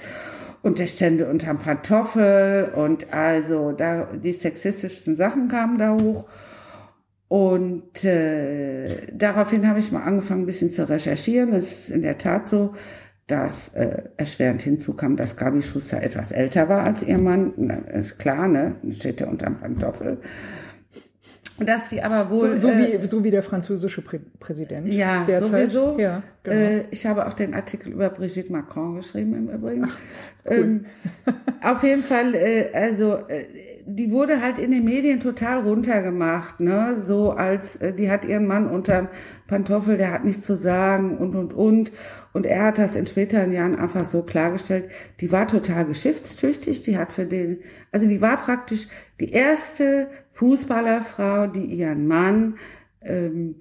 und der stände unterm Pantoffel und also da die sexistischsten Sachen kamen da hoch. Und äh, daraufhin habe ich mal angefangen, ein bisschen zu recherchieren. Es ist in der Tat so, dass äh, erschwerend hinzukam, dass Gabi Schuster etwas älter war als ihr Mann. Ist klar, ne? Steht er unterm Pantoffel dass sie aber wohl so, so äh, wie so wie der französische Prä Präsident ja derzeit. sowieso ja genau. äh, ich habe auch den Artikel über Brigitte Macron geschrieben im Übrigen Ach, cool. ähm, auf jeden Fall äh, also äh, die wurde halt in den Medien total runtergemacht, ne? So als äh, die hat ihren Mann unter Pantoffel, der hat nichts zu sagen und und und. Und er hat das in späteren Jahren einfach so klargestellt. Die war total geschäftstüchtig, die hat für den, also die war praktisch die erste Fußballerfrau, die ihren Mann ähm,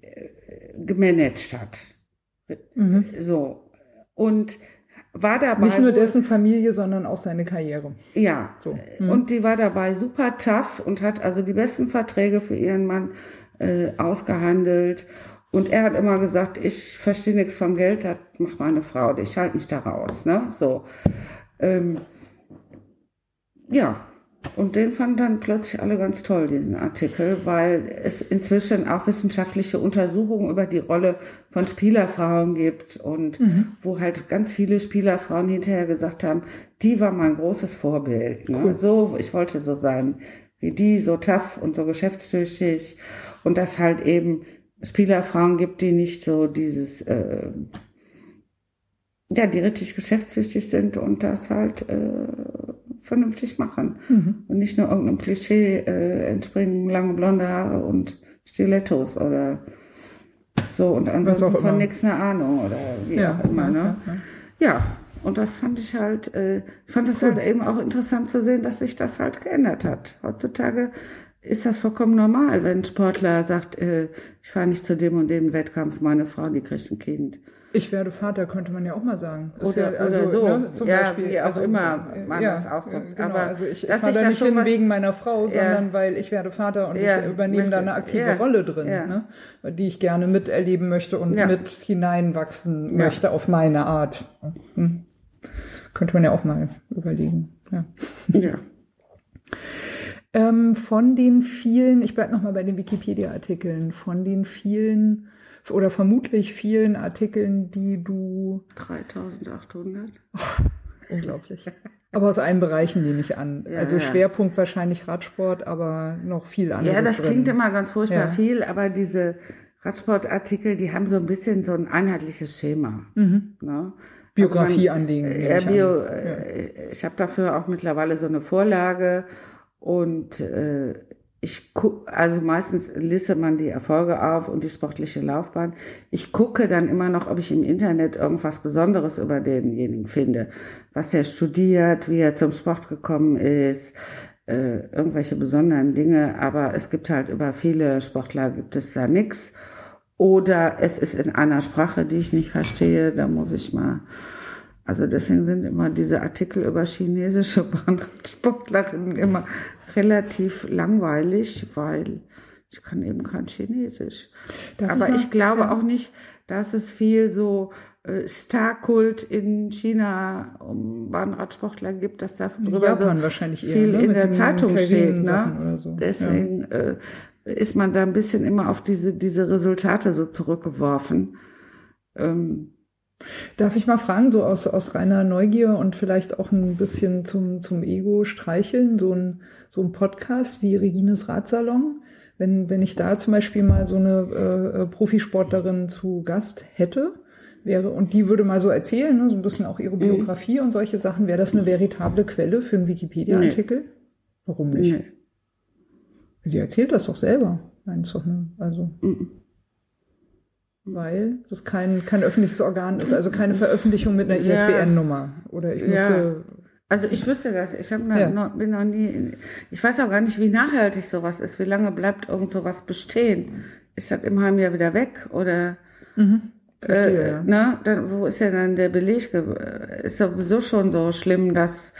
äh, gemanagt hat. Mhm. So. Und war dabei. Nicht nur dessen Familie, sondern auch seine Karriere. Ja. So. Mhm. Und die war dabei super tough und hat also die besten Verträge für ihren Mann äh, ausgehandelt. Und er hat immer gesagt, ich verstehe nichts von Geld, das macht meine Frau, ich halte mich da raus. Ne? So. Ähm, ja, und den fanden dann plötzlich alle ganz toll, diesen Artikel, weil es inzwischen auch wissenschaftliche Untersuchungen über die Rolle von Spielerfrauen gibt und mhm. wo halt ganz viele Spielerfrauen hinterher gesagt haben, die war mein großes Vorbild. Ne? Cool. So, ich wollte so sein wie die, so tough und so geschäftstüchtig und dass halt eben Spielerfrauen gibt, die nicht so dieses, äh, ja, die richtig geschäftstüchtig sind und das halt äh, vernünftig machen. Mhm. Und nicht nur irgendeinem Klischee äh, entspringen, lange blonde Haare und Stilettos oder so und ansonsten von nichts eine Ahnung oder wie ja, auch immer. Ne? Ja, ja, und das fand ich halt, äh, ich fand es cool. halt eben auch interessant zu sehen, dass sich das halt geändert hat. Heutzutage ist das vollkommen normal, wenn ein Sportler sagt, äh, ich fahre nicht zu dem und dem Wettkampf, meine Frau, die kriegt ein Kind. Ich werde Vater, könnte man ja auch mal sagen. Ist oder, ja, also, oder so, ne, zum ja, Beispiel. Wie auch also, immer man ja, das ausdrückt. Genau, Aber also ich, ich fahre da nicht hin wegen meiner Frau, sondern weil ich werde Vater und ich übernehme möchte, da eine aktive Rolle drin, ne, die ich gerne miterleben möchte und mit hineinwachsen möchte auf meine Art. Hm. Könnte man ja auch mal überlegen. Ja. ja. ähm, von den vielen, ich bleibe nochmal bei den Wikipedia-Artikeln, von den vielen oder vermutlich vielen Artikeln, die du. 3800. Oh, unglaublich. aber aus allen Bereichen nehme ich an. Ja, also ja. Schwerpunkt wahrscheinlich Radsport, aber noch viel anderes. Ja, das drin. klingt immer ganz furchtbar ja. viel, aber diese Radsportartikel, die haben so ein bisschen so ein einheitliches Schema. Mhm. Ne? Biografie also man, anlegen. Äh, Bio, an. äh, ich habe dafür auch mittlerweile so eine Vorlage und äh, ich gucke, also meistens listet man die Erfolge auf und die sportliche Laufbahn. Ich gucke dann immer noch, ob ich im Internet irgendwas Besonderes über denjenigen finde, was er studiert, wie er zum Sport gekommen ist, äh, irgendwelche besonderen Dinge. Aber es gibt halt über viele Sportler gibt es da nichts. Oder es ist in einer Sprache, die ich nicht verstehe, da muss ich mal also deswegen sind immer diese Artikel über chinesische Bahnsportlerinnen immer relativ langweilig, weil ich kann eben kein Chinesisch. Darf Aber ich, ich glaube ja. auch nicht, dass es viel so äh, Starkult in China um Bahnradsportler gibt, dass da drüber Japan so wahrscheinlich eher, viel ne? in der Zeitung steht. Ne? So. Deswegen ja. äh, ist man da ein bisschen immer auf diese, diese Resultate so zurückgeworfen. Ähm, Darf ich mal fragen, so aus, aus reiner Neugier und vielleicht auch ein bisschen zum, zum Ego streicheln, so ein, so ein Podcast wie Regines Radsalon, wenn, wenn ich da zum Beispiel mal so eine äh, Profisportlerin zu Gast hätte, wäre, und die würde mal so erzählen, ne, so ein bisschen auch ihre mhm. Biografie mhm. und solche Sachen, wäre das eine veritable Quelle für einen Wikipedia-Artikel? Nee. Warum nicht? Nee. Sie erzählt das doch selber, meinst du, ne? Also. Mhm weil das kein, kein öffentliches Organ ist, also keine Veröffentlichung mit einer ISBN-Nummer. Oder ich müsste. Ja. Also ich wüsste das. Ich hab ja. noch, bin noch nie. Ich weiß auch gar nicht, wie nachhaltig sowas ist. Wie lange bleibt irgend sowas bestehen? Ist das im Jahr wieder weg oder? Mhm. Verstehe, äh, ja. ne? Dann, wo ist ja dann der Beleg? Ist sowieso schon so schlimm, dass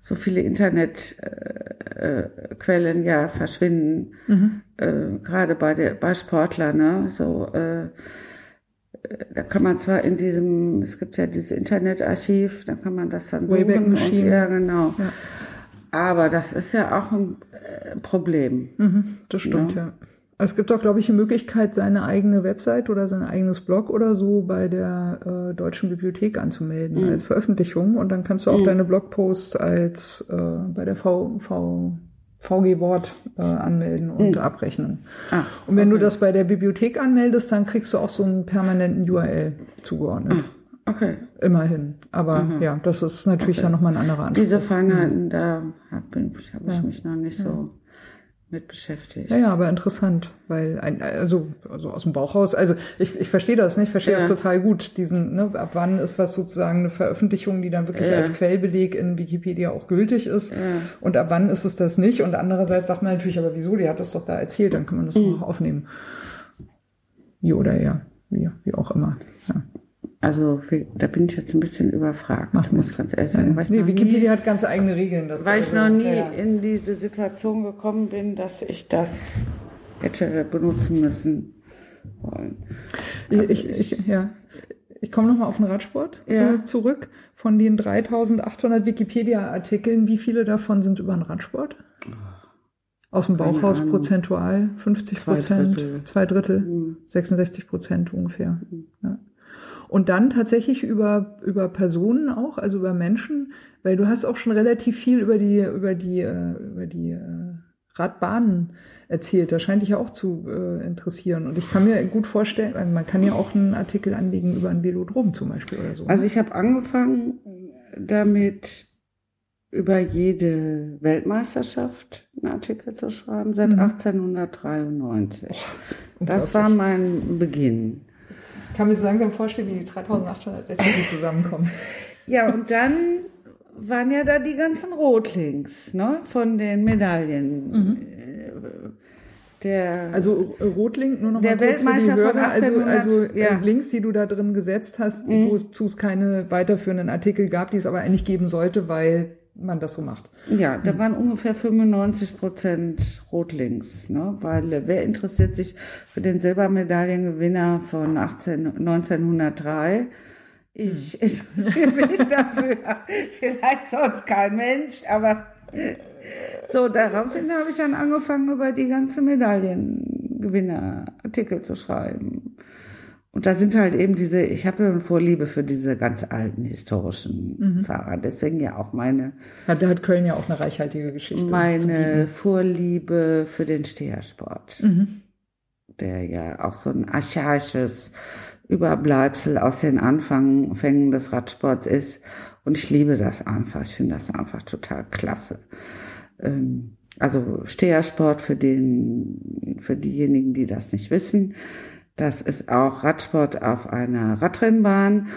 so viele Internetquellen äh, ja verschwinden, mhm. äh, gerade bei der bei Sportlern, ne? So äh, da kann man zwar in diesem, es gibt ja dieses Internetarchiv, da kann man das dann suchen und ja genau. Ja. Aber das ist ja auch ein äh, Problem. Mhm, das stimmt, ja. ja. Es gibt auch, glaube ich, die Möglichkeit, seine eigene Website oder sein eigenes Blog oder so bei der äh, Deutschen Bibliothek anzumelden mhm. als Veröffentlichung. Und dann kannst du auch mhm. deine Blogposts als äh, bei der v, v, VG-Wort äh, anmelden und mhm. abrechnen. Ah, und wenn okay. du das bei der Bibliothek anmeldest, dann kriegst du auch so einen permanenten URL zugeordnet. Ah, okay. Immerhin. Aber mhm. ja, das ist natürlich okay. dann nochmal ein anderer Anspruch. Diese Feinheiten, mhm. da habe hab ich ja. mich noch nicht so mit beschäftigt. Ja, ja, aber interessant, weil ein, also, also aus dem Bauchhaus, also ich, ich verstehe das nicht, ich verstehe ja. das total gut, diesen, ne, ab wann ist was sozusagen eine Veröffentlichung, die dann wirklich ja. als Quellbeleg in Wikipedia auch gültig ist ja. und ab wann ist es das nicht und andererseits sagt man natürlich, aber wieso, die hat das doch da erzählt, dann kann man das mhm. auch aufnehmen. Wie oder ja, wie, wie auch immer. Ja. also da bin ich jetzt ein bisschen überfragt, Ach, muss ganz ehrlich sagen. Ja. Nee, Wikipedia nie, hat ganz eigene Regeln. Das weil also, ich noch nie ja. in diese Situation gekommen bin, dass ich das hätte benutzen müssen wollen. Also ich, ich, ich, ja. Ich komme nochmal auf den Radsport ja. äh, zurück. Von den 3800 Wikipedia-Artikeln, wie viele davon sind über den Radsport? Aus dem Bauchhaus prozentual 50 Prozent, zwei Drittel, mhm. 66 Prozent ungefähr. Mhm. Ja. Und dann tatsächlich über, über Personen auch, also über Menschen, weil du hast auch schon relativ viel über die, über die, äh, über die äh, Radbahnen erzählt. Das scheint dich ja auch zu äh, interessieren. Und ich kann mir gut vorstellen, also man kann ja auch einen Artikel anlegen über ein Velodrom zum Beispiel oder so. Also ich habe angefangen damit über jede Weltmeisterschaft einen Artikel zu schreiben seit mhm. 1893. Oh, das war mein Beginn. Ich kann mir so langsam vorstellen, wie die 3800 Artikel zusammenkommen. Ja, und dann waren ja da die ganzen Rotlings ne, von den Medaillen. Mhm. Der, also Rotling, nur noch der mal kurz Weltmeister für die Hörer, also, also äh, ja. Links, die du da drin gesetzt hast, mhm. wozu es keine weiterführenden Artikel gab, die es aber eigentlich geben sollte, weil man das so macht. Ja, da waren ungefähr 95 Prozent Rotlinks, ne? weil äh, wer interessiert sich für den Silbermedaillengewinner von 18, 1903? Ich hm. interessiere mich dafür. Vielleicht sonst kein Mensch, aber so, daraufhin habe ich dann angefangen, über die ganzen Medaillengewinner Artikel zu schreiben. Und da sind halt eben diese, ich habe eine Vorliebe für diese ganz alten historischen mhm. Fahrer. Deswegen ja auch meine. Ja, da hat Köln ja auch eine reichhaltige Geschichte. Meine Vorliebe für den Stehersport. Mhm. Der ja auch so ein archaisches Überbleibsel aus den Anfängen des Radsports ist. Und ich liebe das einfach. Ich finde das einfach total klasse. Ähm, also Stehersport für den, für diejenigen, die das nicht wissen das ist auch Radsport auf einer Radrennbahn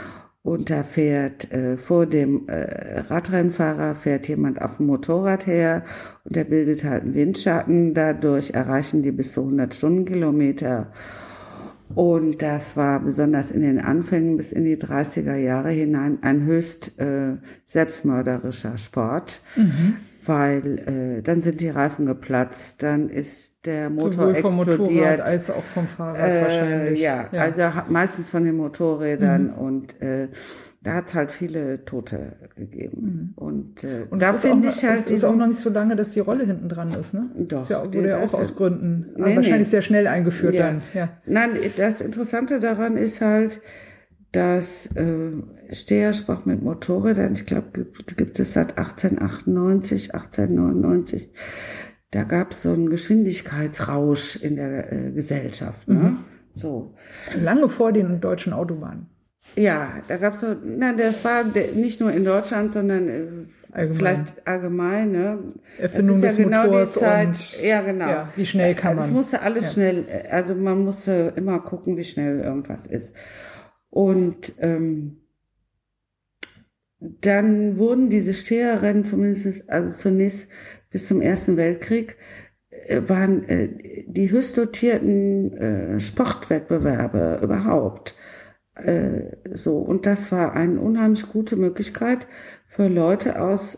und da fährt äh, vor dem äh, Radrennfahrer fährt jemand auf dem Motorrad her und der bildet halt einen Windschatten. Dadurch erreichen die bis zu 100 Stundenkilometer. Und das war besonders in den Anfängen bis in die 30er Jahre hinein ein höchst äh, selbstmörderischer Sport, mhm. weil äh, dann sind die Reifen geplatzt, dann ist der Motor Sowohl vom Motorrad als auch vom Fahrrad äh, wahrscheinlich. Ja, ja, also meistens von den Motorrädern mhm. und äh, da hat's halt viele Tote gegeben. Mhm. Und, äh, und da finde ich halt. Es ist auch noch nicht so lange, dass die Rolle hinten dran ist, ne? Doch. Das ja, wurde ja auch aus Gründen. Nee, aber wahrscheinlich nee. sehr schnell eingeführt ja. dann. Ja. Nein, das Interessante daran ist halt, dass äh, Stehersport mit Motorrädern, ich glaube, gibt, gibt es seit 1898, 1899 da gab es so einen Geschwindigkeitsrausch in der äh, Gesellschaft. Ne? Mhm. So. Lange vor den deutschen Autobahnen. Ja, da gab es so, na, das war nicht nur in Deutschland, sondern äh, allgemein. vielleicht allgemein, ne? Erfindung des ja genau Motors Zeit, und, ja, genau. Ja, wie schnell kann man. Es musste alles ja. schnell, also man musste immer gucken, wie schnell irgendwas ist. Und ähm, dann wurden diese Steherrennen zumindest, also zunächst bis zum Ersten Weltkrieg äh, waren äh, die höchst dotierten äh, Sportwettbewerbe überhaupt. So und das war eine unheimlich gute Möglichkeit für Leute aus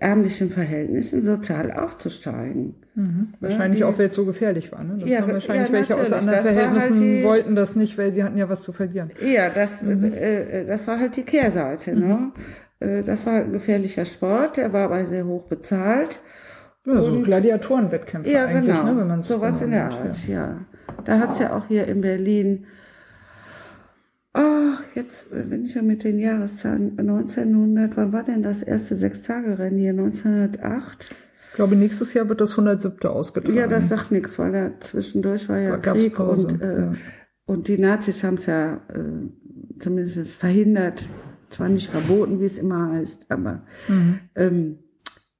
ärmlichen Verhältnissen sozial aufzusteigen. Mhm. Wahrscheinlich die, auch, weil es so gefährlich war. Ne? Das ja, haben wahrscheinlich ja, welche aus anderen das Verhältnissen halt die, wollten das nicht, weil sie hatten ja was zu verlieren. Ja, das, mhm. äh, das war halt die Kehrseite. Ne? Mhm. Ne? Äh, das war ein gefährlicher Sport, der war aber sehr hoch bezahlt. Ja, so Gladiatorenwettkämpfe ja, eigentlich, genau. ne, wenn man so was in der Art, ja. ja. Da hat's ja auch hier in Berlin, ach, jetzt wenn ich ja mit den Jahreszahlen 1900, wann war denn das erste Sechstagerennen hier? 1908? Ich glaube, nächstes Jahr wird das 107. ausgetragen. Ja, das sagt nichts, weil da zwischendurch war ja war Krieg und, äh, ja. und die Nazis haben es ja äh, zumindest verhindert, zwar nicht verboten, wie es immer heißt, aber mhm. ähm,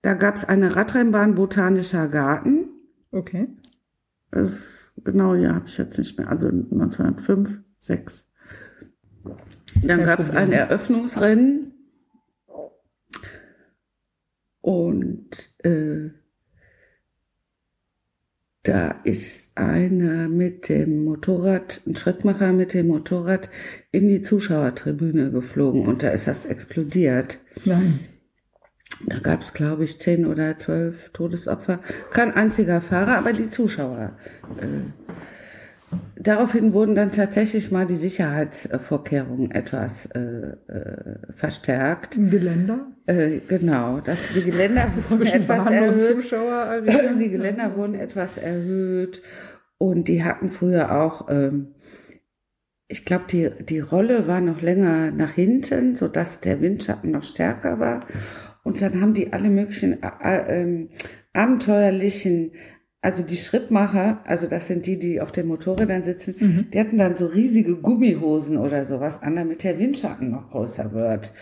da gab es eine Radrennbahn Botanischer Garten. Okay. Das genau, ja, habe ich jetzt nicht mehr. Also 1905, 6. Dann gab es ein Eröffnungsrennen und äh, da ist einer mit dem Motorrad, ein Schrittmacher mit dem Motorrad in die Zuschauertribüne geflogen und da ist das explodiert. Nein. Da gab es, glaube ich, zehn oder zwölf Todesopfer. Kein einziger Fahrer, aber die Zuschauer. Äh, daraufhin wurden dann tatsächlich mal die Sicherheitsvorkehrungen etwas äh, äh, verstärkt. Im Geländer? Äh, genau, das, die Geländer wurden etwas Bahn erhöht. Die Geländer wurden etwas erhöht und die hatten früher auch, ähm, ich glaube, die, die Rolle war noch länger nach hinten, sodass der Windschatten noch stärker war. Und dann haben die alle möglichen äh, äh, ähm, abenteuerlichen, also die Schrittmacher, also das sind die, die auf den Motorrädern sitzen, Mhm. die hatten dann so riesige Gummihosen oder sowas an, damit der Windschatten noch größer wird.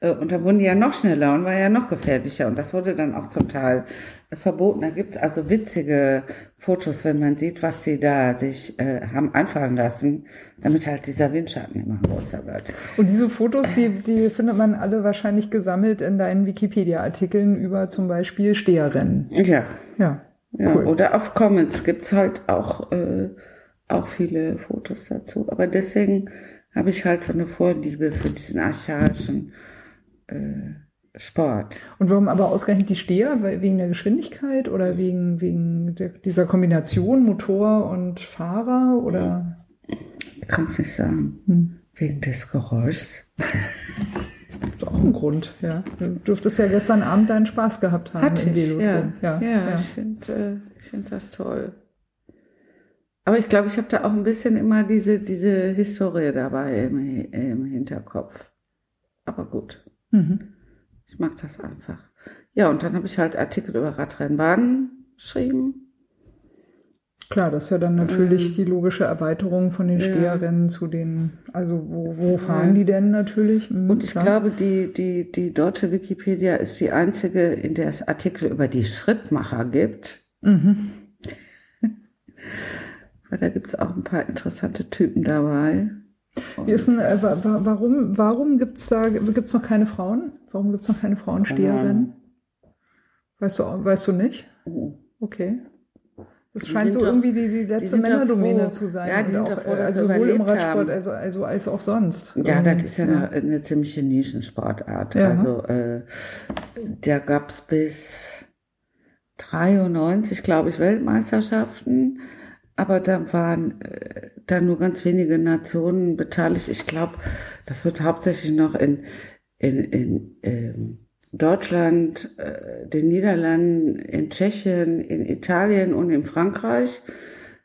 Äh, Und dann wurden die ja noch schneller und war ja noch gefährlicher. Und das wurde dann auch zum Teil äh, verboten. Da gibt's also witzige Fotos, wenn man sieht, was sie da sich äh, haben einfallen lassen, damit halt dieser Windschatten immer größer wird. Und diese Fotos, die, die findet man alle wahrscheinlich gesammelt in deinen Wikipedia-Artikeln über zum Beispiel Steherrennen. Ja, Ja, ja. cool. Oder auf Comments gibt's halt auch, äh, auch viele Fotos dazu. Aber deswegen habe ich halt so eine Vorliebe für diesen archaischen äh, Sport. Und warum aber ausgerechnet die Steher? Wegen der Geschwindigkeit oder wegen, wegen der, dieser Kombination Motor und Fahrer oder? Ich kann es nicht sagen. Hm. Wegen des Geräuschs. ist auch ein Grund, ja. Du dürftest ja gestern Abend deinen Spaß gehabt haben Hatte im ich, ja. Velodrom. Ja, ja. ich finde äh, ich find das toll. Aber ich glaube, ich habe da auch ein bisschen immer diese, diese Historie dabei im, im Hinterkopf. Aber gut, Mhm. ich mag das einfach. Ja, und dann habe ich halt Artikel über Radrennbahnen geschrieben. Klar, das ist ja dann natürlich die logische Erweiterung von den Ja. Steherrennen zu den, also wo, wo fahren Ja. die denn natürlich? Mhm, Und ich klar. glaube, die, die, die deutsche Wikipedia ist die einzige, in der es Artikel über die Schrittmacher gibt. Mhm. Weil da gibt es auch ein paar interessante Typen dabei. Wie ist denn, äh, wa- wa- warum, warum gibt's da, gibt's noch keine Frauen? Warum gibt's noch keine Frauensteherrennen? Weißt du, weißt du nicht? Oh. Okay. Das Die scheint so doch- irgendwie die, die letzte doch Männerdomäne zu sein. Ja, die sind auch, äh, dass sie also sowohl im Radsport also, also als auch sonst. Ja, das ist ja, ja. Eine, eine ziemliche Nischensportart. Ja. Also äh, da gab's bis 93, glaube ich, Weltmeisterschaften. Aber da waren äh, da nur ganz wenige Nationen beteiligt. Ich glaube, das wird hauptsächlich noch in, in, in ähm, Deutschland, äh, den Niederlanden, in Tschechien, in Italien und in Frankreich.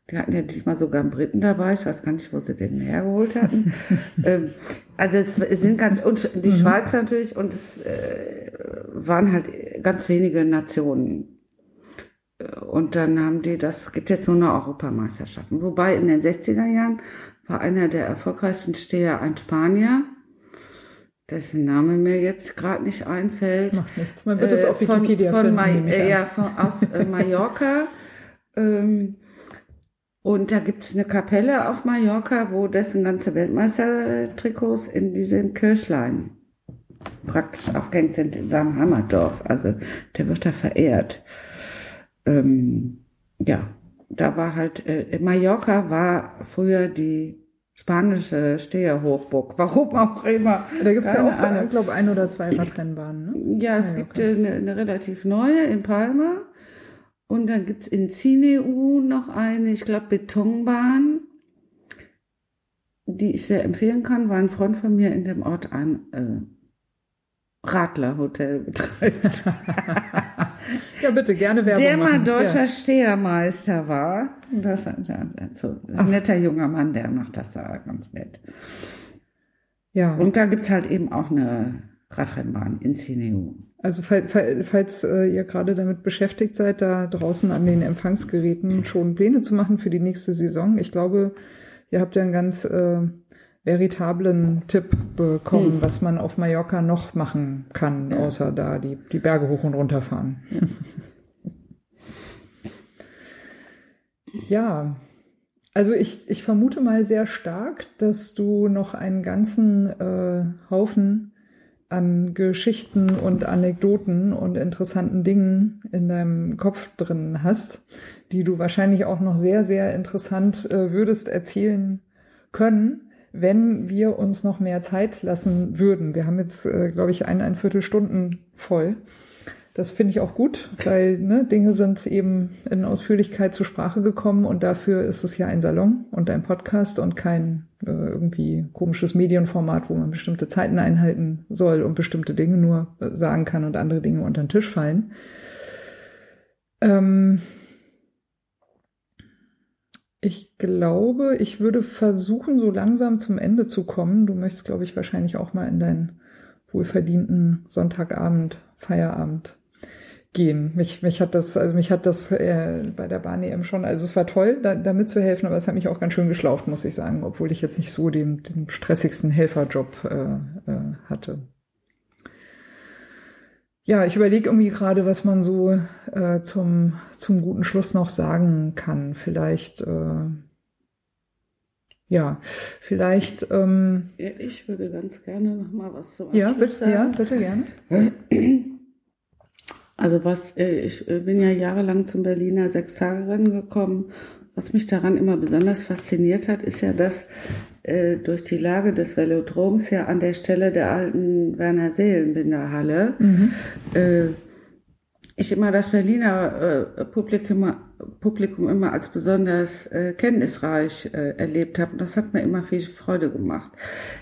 Die hatten ja diesmal sogar einen Briten dabei. Ich weiß gar nicht, wo sie den hergeholt hatten. ähm, also es sind ganz, und die Schweiz natürlich, und es äh, waren halt ganz wenige Nationen. Äh, Und dann haben die, das gibt jetzt nur noch Europameisterschaften. Wobei in den 60er Jahren war einer der erfolgreichsten Steher ein Spanier, dessen Name mir jetzt gerade nicht einfällt. Macht nichts. Man wird es Äh, auf Wikipedia von, von finden. Ma ja, von, aus äh, Mallorca. ähm, und da gibt es eine Kapelle auf Mallorca, wo dessen ganze Weltmeistertrikots in diesem Kirchlein praktisch aufgehängt sind in seinem Heimatdorf. Also der wird da verehrt. Ähm, ja, da war halt, äh, Mallorca war früher die spanische Steherhochburg. Warum auch immer. Da gibt's ja Keine auch, Ahnung. ich glaube, ein oder zwei Radrennbahnen. Ne? Ja, es Ja, ja, gibt äh, eine, eine relativ neue in Palma. Und dann gibt's in Cineu noch eine, ich glaube, Betonbahn, die ich sehr empfehlen kann, weil ein Freund von mir in dem Ort ein äh, Radlerhotel betreibt. Ja, bitte, gerne Werbung der mal machen. deutscher Ja. Stehermeister war. Das, ja, also, das ist ein netter junger Mann, der macht das da ganz nett. Ja, Und da gibt's halt eben auch eine Radrennbahn in Cineu. also fall, fall, falls äh, ihr gerade damit beschäftigt seid, da draußen an den Empfangsgeräten schon Pläne zu machen für die nächste Saison, ich glaube, ihr habt ja einen ganz äh, veritablen Tipp bekommen, Hm. was man auf Mallorca noch machen kann, außer da die, die Berge hoch und runter fahren. Ja, also ich, ich vermute mal sehr stark, dass du noch einen ganzen äh, Haufen an Geschichten und Anekdoten und interessanten Dingen in deinem Kopf drin hast, die du wahrscheinlich auch noch sehr, sehr interessant äh, würdest erzählen können, wenn wir uns noch mehr Zeit lassen würden. Wir haben jetzt, äh, glaube ich, ein, ein Viertelstunden voll. Das finde ich auch gut, weil ne, Dinge sind eben in Ausführlichkeit zur Sprache gekommen und dafür ist es ja ein Salon und ein Podcast und kein äh, irgendwie komisches Medienformat, wo man bestimmte Zeiten einhalten soll und bestimmte Dinge nur sagen kann und andere Dinge unter den Tisch fallen. Ähm ich glaube, ich würde versuchen, so langsam zum Ende zu kommen. Du möchtest, glaube ich, wahrscheinlich auch mal in deinen wohlverdienten Sonntagabend, Feierabend gehen. Mich, mich hat das, also mich hat das äh, bei der Bahn EM schon, also es war toll, da, da mitzuhelfen, aber es hat mich auch ganz schön geschlaucht, muss ich sagen, obwohl ich jetzt nicht so den, den stressigsten Helferjob äh, äh, hatte. Ja, ich überlege irgendwie gerade, was man so äh, zum, zum guten Schluss noch sagen kann. Vielleicht, äh, ja, vielleicht. Ähm, ja, ich würde ganz gerne noch mal was zum Abschluss ja, bitte, sagen. Ja, bitte gerne. Also was, äh, ich äh, bin ja jahrelang zum Berliner Sechstagerennen gekommen. Was mich daran immer besonders fasziniert hat, ist ja, dass äh, durch die Lage des Velodroms ja an der Stelle der alten Werner Seelenbinder mhm. äh, ich immer das Berliner äh, Publikum, Publikum immer als besonders äh, kenntnisreich äh, erlebt habe. Und das hat mir immer viel Freude gemacht.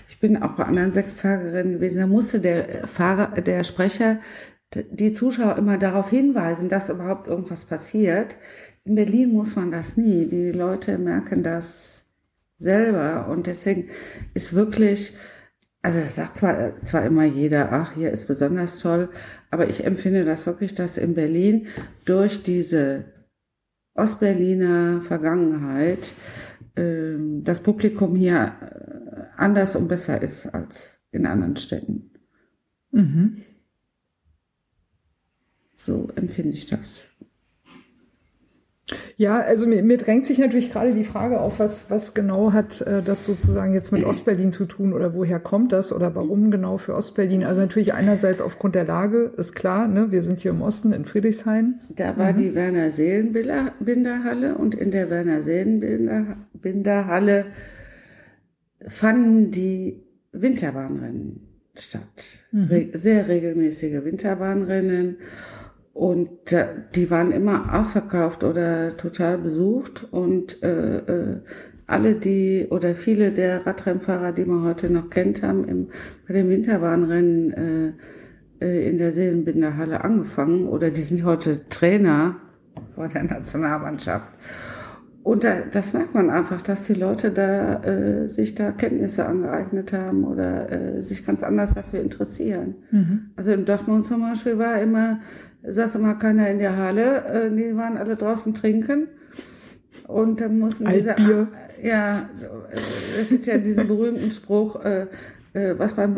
Ich bin auch bei anderen Sechstagerennen gewesen. Da musste der Fahrer, der Sprecher die Zuschauer immer darauf hinweisen, dass überhaupt irgendwas passiert. In Berlin muss man das nie. Die Leute merken das selber und deswegen ist wirklich, also das sagt zwar, zwar immer jeder, ach, hier ist besonders toll, aber ich empfinde das wirklich, dass in Berlin durch diese Ostberliner Vergangenheit äh, das Publikum hier äh, anders und besser ist als in anderen Städten. Mhm. So empfinde ich das. Ja, also mir, mir drängt sich natürlich gerade die Frage auf, was, was genau hat äh, das sozusagen jetzt mit Ostberlin zu tun oder woher kommt das oder warum genau für Ostberlin? Also natürlich einerseits aufgrund der Lage, ist klar, ne, wir sind hier im Osten in Friedrichshain. Da war mhm. die Werner Seelenbinderhalle und in der Werner Seelenbinderhalle fanden die Winterbahnrennen statt. Mhm. Re sehr regelmäßige Winterbahnrennen und äh, die waren immer ausverkauft oder total besucht. Und äh, äh, alle die oder viele der Radrennfahrer, die man heute noch kennt, haben im, bei den Winterbahnrennen äh, äh, in der Seelenbinderhalle angefangen. Oder die sind heute Trainer vor der Nationalmannschaft. Und da, das merkt man einfach, dass die Leute da äh, sich da Kenntnisse angeeignet haben oder äh, sich ganz anders dafür interessieren. Mhm. Also in Dortmund zum Beispiel war immer saß immer keiner in der Halle, äh, die waren alle draußen trinken. Und dann mussten diese, Altbier. ja, es gibt ja diesen berühmten Spruch, äh, äh, was beim,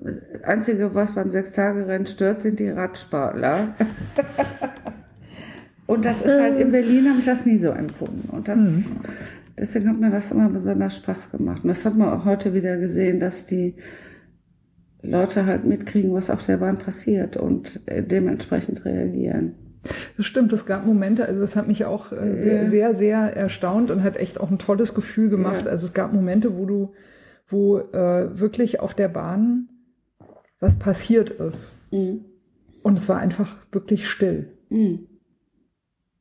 das einzige, was beim Sechstagerennen stört, sind die Radsportler. Und das ist halt in Berlin habe ich das nie so empfunden. Und das, mhm. deswegen hat mir das immer besonders Spaß gemacht. Und das hat man auch heute wieder gesehen, dass die Leute halt mitkriegen, was auf der Bahn passiert und äh, dementsprechend reagieren. Das stimmt, es gab Momente, also das hat mich auch äh, sehr, sehr, sehr erstaunt und hat echt auch ein tolles Gefühl gemacht. Ja. Also es gab Momente, wo du, wo äh, wirklich auf der Bahn was passiert ist. Mhm. Und es war einfach wirklich still. Mhm.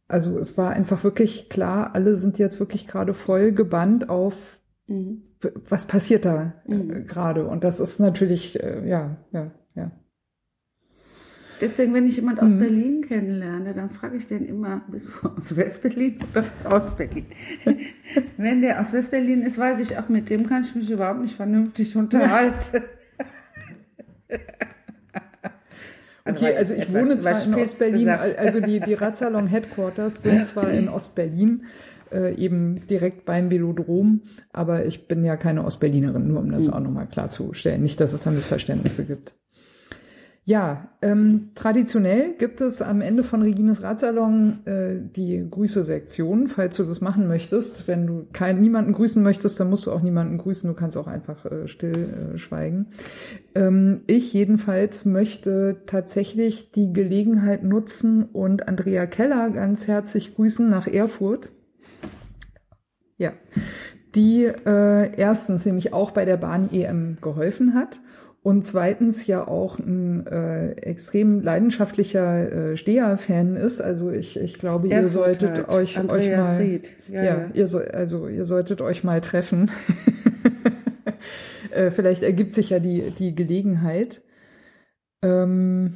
Also es war einfach wirklich klar, alle sind jetzt wirklich gerade voll gebannt auf Mhm. Was passiert da äh, mhm. gerade? Und das ist natürlich, äh, ja, ja, ja. Deswegen, wenn ich jemand aus mhm. Berlin kennenlerne, dann frage ich den immer, bist du aus Westberlin oder aus Ostberlin? wenn der aus Westberlin ist, weiß ich auch, mit dem kann ich mich überhaupt nicht vernünftig unterhalten. Also okay, also ich wohne zwar in Ostberlin, also die, die Radsalon Headquarters sind zwar in Ostberlin, äh, eben direkt beim Velodrom. Aber ich bin ja keine Ostberlinerin, nur um das mhm. auch nochmal klarzustellen. Nicht, dass es dann Missverständnisse gibt. Ja, ähm, traditionell gibt es am Ende von Regines Ratsalon äh, die Grüße-Sektion, falls du das machen möchtest. Wenn du kein, niemanden grüßen möchtest, dann musst du auch niemanden grüßen. Du kannst auch einfach äh, still äh, schweigen. Ähm, ich jedenfalls möchte tatsächlich die Gelegenheit nutzen und Andrea Keller ganz herzlich grüßen nach Erfurt. Ja, die äh, erstens nämlich auch bei der Bahn EM geholfen hat und zweitens ja auch ein äh, extrem leidenschaftlicher äh, Steher-Fan ist. Also ich, ich glaube, ihr solltet halt. euch, euch mal, Ried. Ja, ja, ja. Ihr so, also ihr solltet euch mal treffen. äh, vielleicht ergibt sich ja die, die Gelegenheit. Ähm,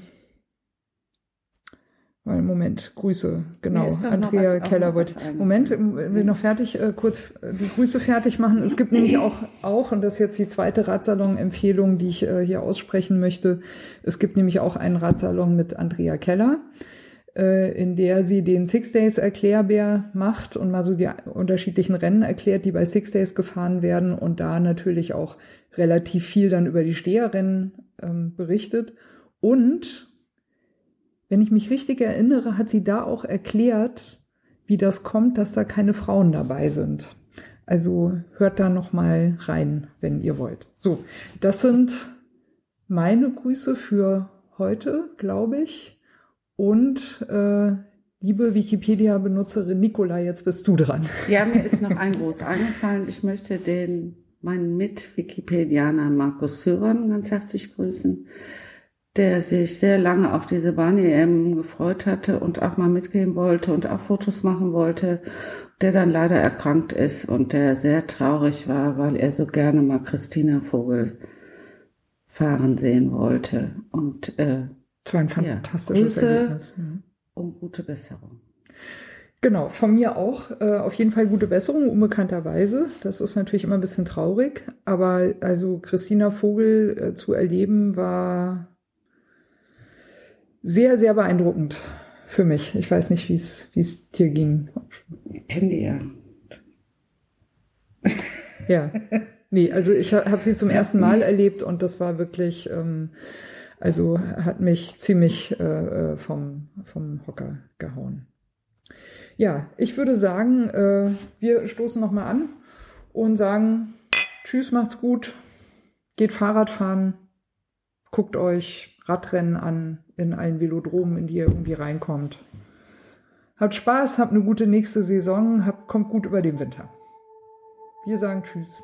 Moment, Grüße, genau. Andrea Keller wollte. Moment, will noch fertig, äh, kurz äh, die Grüße fertig machen. Es gibt nämlich auch, auch, und das ist jetzt die zweite Radsalon-Empfehlung, die ich äh, hier aussprechen möchte. Es gibt nämlich auch einen Radsalon mit Andrea Keller, äh, in der sie den Six Days Erklärbär macht und mal so die unterschiedlichen Rennen erklärt, die bei Six Days gefahren werden und da natürlich auch relativ viel dann über die Steherrennen ähm, berichtet. Und wenn ich mich richtig erinnere, hat sie da auch erklärt, wie das kommt, dass da keine Frauen dabei sind. Also hört da noch mal rein, wenn ihr wollt. So, das sind meine Grüße für heute, glaube ich. Und äh, liebe Wikipedia-Benutzerin Nicola, jetzt bist du dran. Ja, mir ist noch ein Gruß eingefallen. Ich möchte den meinen Mit-Wikipedianer Markus Sören ganz herzlich grüßen der sich sehr lange auf diese Bahn-EM gefreut hatte und auch mal mitgehen wollte und auch Fotos machen wollte, der dann leider erkrankt ist und der sehr traurig war, weil er so gerne mal Christina Vogel fahren sehen wollte. Und äh, das war ein fantastisches ja, Grüße Ergebnis. Und gute Besserung. Genau, von mir auch. Äh, auf jeden Fall gute Besserung, unbekannterweise. Das ist natürlich immer ein bisschen traurig. Aber also Christina Vogel äh, zu erleben war sehr, sehr beeindruckend für mich. Ich weiß nicht, wie es dir ging. Ich kenne die ja. Ja. Nee, also ich habe sie zum ersten Mal erlebt und das war wirklich, ähm, also hat mich ziemlich äh, äh, vom, vom Hocker gehauen. Ja, ich würde sagen, äh, wir stoßen nochmal an und sagen, tschüss, macht's gut, geht Fahrrad fahren, guckt euch Radrennen an, in ein Velodrom, in die ihr irgendwie reinkommt. Habt Spaß, habt eine gute nächste Saison, habt, kommt gut über den Winter. Wir sagen Tschüss.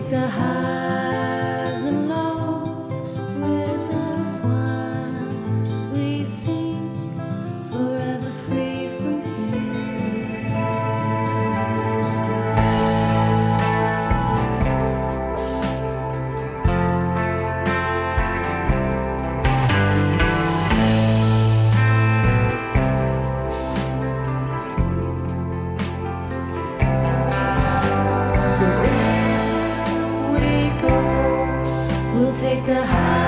take the highs take the highs